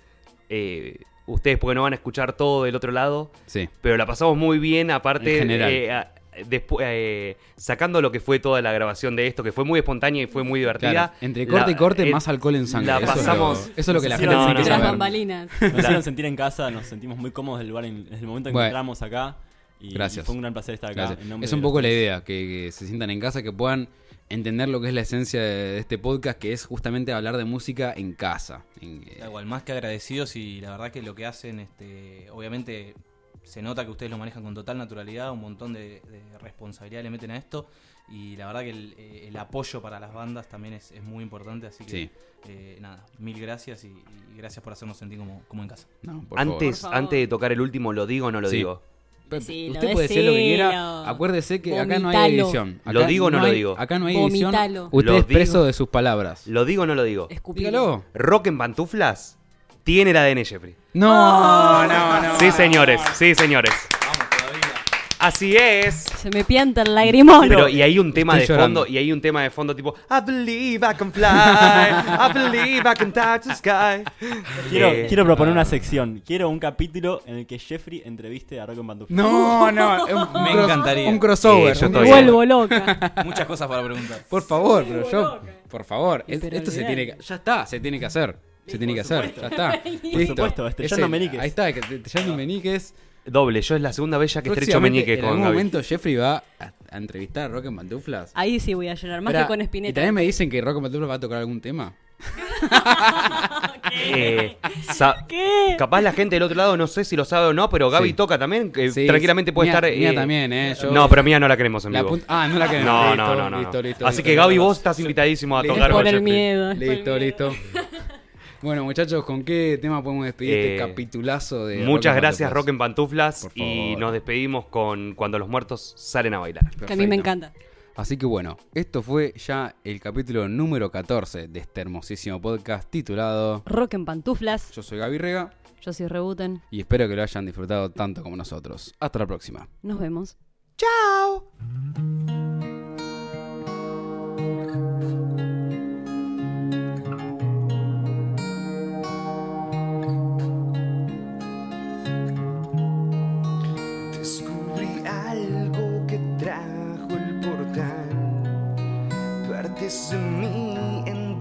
Eh, ustedes porque no van a escuchar todo del otro lado, Sí. pero la pasamos muy bien, aparte, En general. eh, a- despu- eh, sacando lo que fue toda la grabación de esto, que fue muy espontánea y fue muy divertida. Claro, entre corte La- y corte, eh, más alcohol en sangre. La Eso es lo- pasamos. Eso es lo, que la gente no, bambalinas. [LAUGHS] Nos hicieron sentir en casa, nos sentimos muy cómodos del lugar en, desde el momento en que Bueno. entramos acá. Y, Gracias. y fue un gran placer estar acá. En Es un poco la idea, que, que se sientan en casa, que puedan entender lo que es la esencia de este podcast, que es justamente hablar de música en casa. En, eh, Da igual, más que agradecidos y la verdad que lo que hacen, este, obviamente se nota que ustedes lo manejan con total naturalidad, un montón de, de responsabilidad le meten a esto y la verdad que el, eh, el apoyo para las bandas también es, es muy importante, así que Sí. eh, nada, mil gracias y, y gracias por hacernos sentir como, como en casa. no, por Antes, favor. antes de tocar el último, ¿lo digo o no lo Sí. digo? lo Usted puede decir lo que quiera. Acuérdese que acá no hay edición. Acá ¿Lo digo o no lo hay- digo? Acá no hay edición. Vomitalo. Usted Lo es preso digo. de sus palabras. ¿Lo digo o no lo digo? Escupilo. Dígalo. Rock en pantuflas tiene el ADN Jeffrey. No, no, no. Sí, señores, sí, señores. Vamos todavía. Así es. Se me pianta el lagrimón. Pero y hay un tema Estoy de llorando. fondo, y hay un tema de fondo tipo I believe I can fly, I believe I can touch the sky. Quiero, Eh, quiero proponer una sección. Quiero un capítulo en el que Jeffrey entreviste a Rock en. No, no. [LAUGHS] un Me cross- encantaría. Un crossover. Eh, yo un estoy- crossover. Vuelvo loca. [LAUGHS] Muchas cosas para preguntar. Por favor, pero yo. Por favor. Y es- pero esto se olvidate. tiene que. Ya está, se tiene que hacer. Se tiene que hacer. Ya está. [LAUGHS] Por supuesto, estrellando Ese- meñiques. Ahí está, que- estrellando meñiques. Doble, yo es la segunda vez ya que estrecho meñique En con algún Gaby. momento Jeffrey va a, a entrevistar a Rock en Pantuflas. Ahí sí voy a llorar, más que con Y Spinetta. también me dicen que Rock en Pantuflas va a tocar algún tema. [LAUGHS] Eh, sa- ¿Qué? Capaz la gente del otro lado no sé si lo sabe o no, pero Gaby Sí. toca también, que Sí, tranquilamente puede Mía- estar. Mía eh, también, ¿eh? Yo- no, pero Mía no la queremos en La vivo. ah, no la que No, listo, no, no, no. listo, listo, Así listo, que listo. Gaby, vos estás invitadísimo a tocar por con el miedo. Listo, listo. [LAUGHS] Bueno, muchachos, ¿con qué tema podemos despedir Eh, este capitulazo de Muchas Rock gracias? Rock en Pantuflas. Y nos despedimos con Cuando los muertos salen a bailar. Que a mí me encanta. Así que bueno, esto fue ya el capítulo número 14 de este hermosísimo podcast titulado Rock en pantuflas. Yo soy Gaby Rega Yo soy Rebuten. y espero que lo hayan disfrutado tanto como nosotros. Hasta la próxima. Nos vemos. ¡Chao!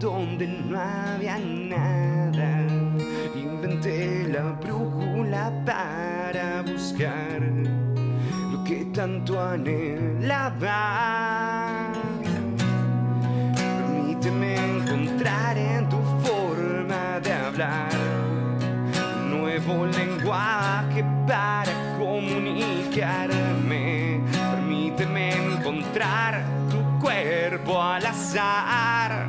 Donde no había nada. Inventé la brújula para buscar lo que tanto anhelaba. Permíteme encontrar en tu forma de hablar nuevo lenguaje para comunicarme. Permíteme encontrar cuerpo al azar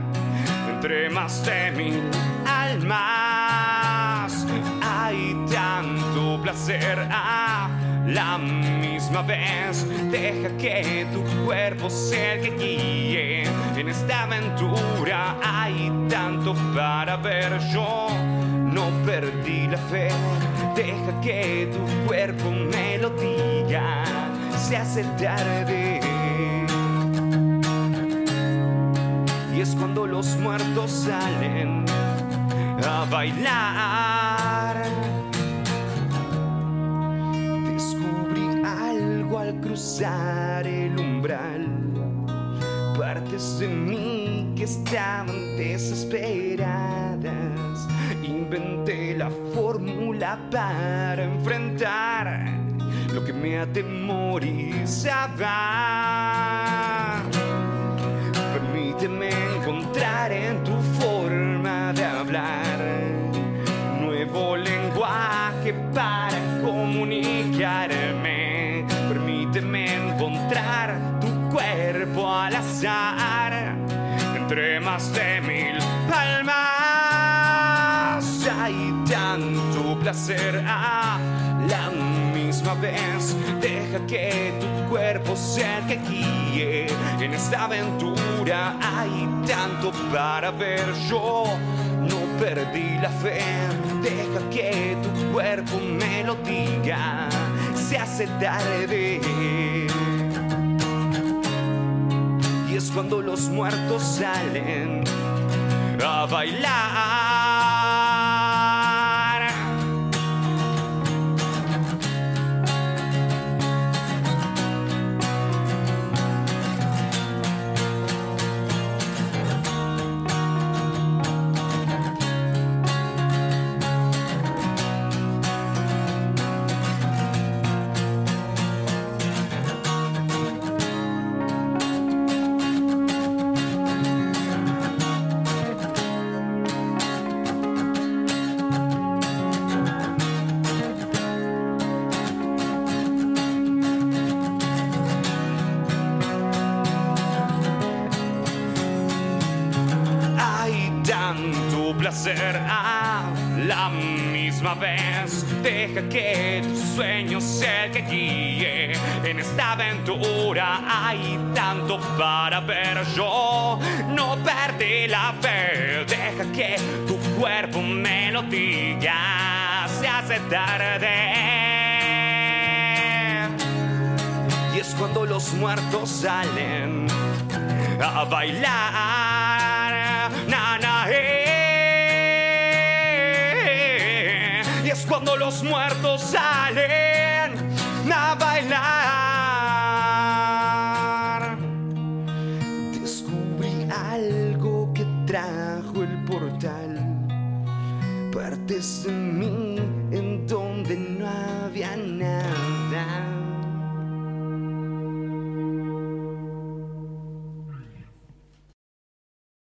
entre más de mil almas. Hay tanto placer a la misma vez. Deja que tu cuerpo sea el que guíe en esta aventura. Hay tanto para ver. Yo no perdí la fe. Deja que tu cuerpo me lo diga. Se hace tarde. Y es cuando los muertos salen a bailar. Descubrí algo al cruzar el umbral. Partes de mí que estaban desesperadas. Inventé la fórmula para enfrentar lo que me atemorizaba. Permíteme encontrar en tu forma de hablar nuevo lenguaje para comunicarme. Permíteme encontrar tu cuerpo al azar entre más de mil palmas. Hay tanto placer a la Deja que tu cuerpo sea el que guíe en esta aventura. Hay tanto para ver. Yo no perdí la fe. Deja que tu cuerpo me lo diga. Se hace tarde. Y es cuando los muertos salen a bailar. Hay tanto para ver. Yo no perdí la fe. Deja que tu cuerpo me lo diga. Se hace tarde. Y es cuando los muertos salen a bailar. Na, na, eh. Y es cuando los muertos salen Partes de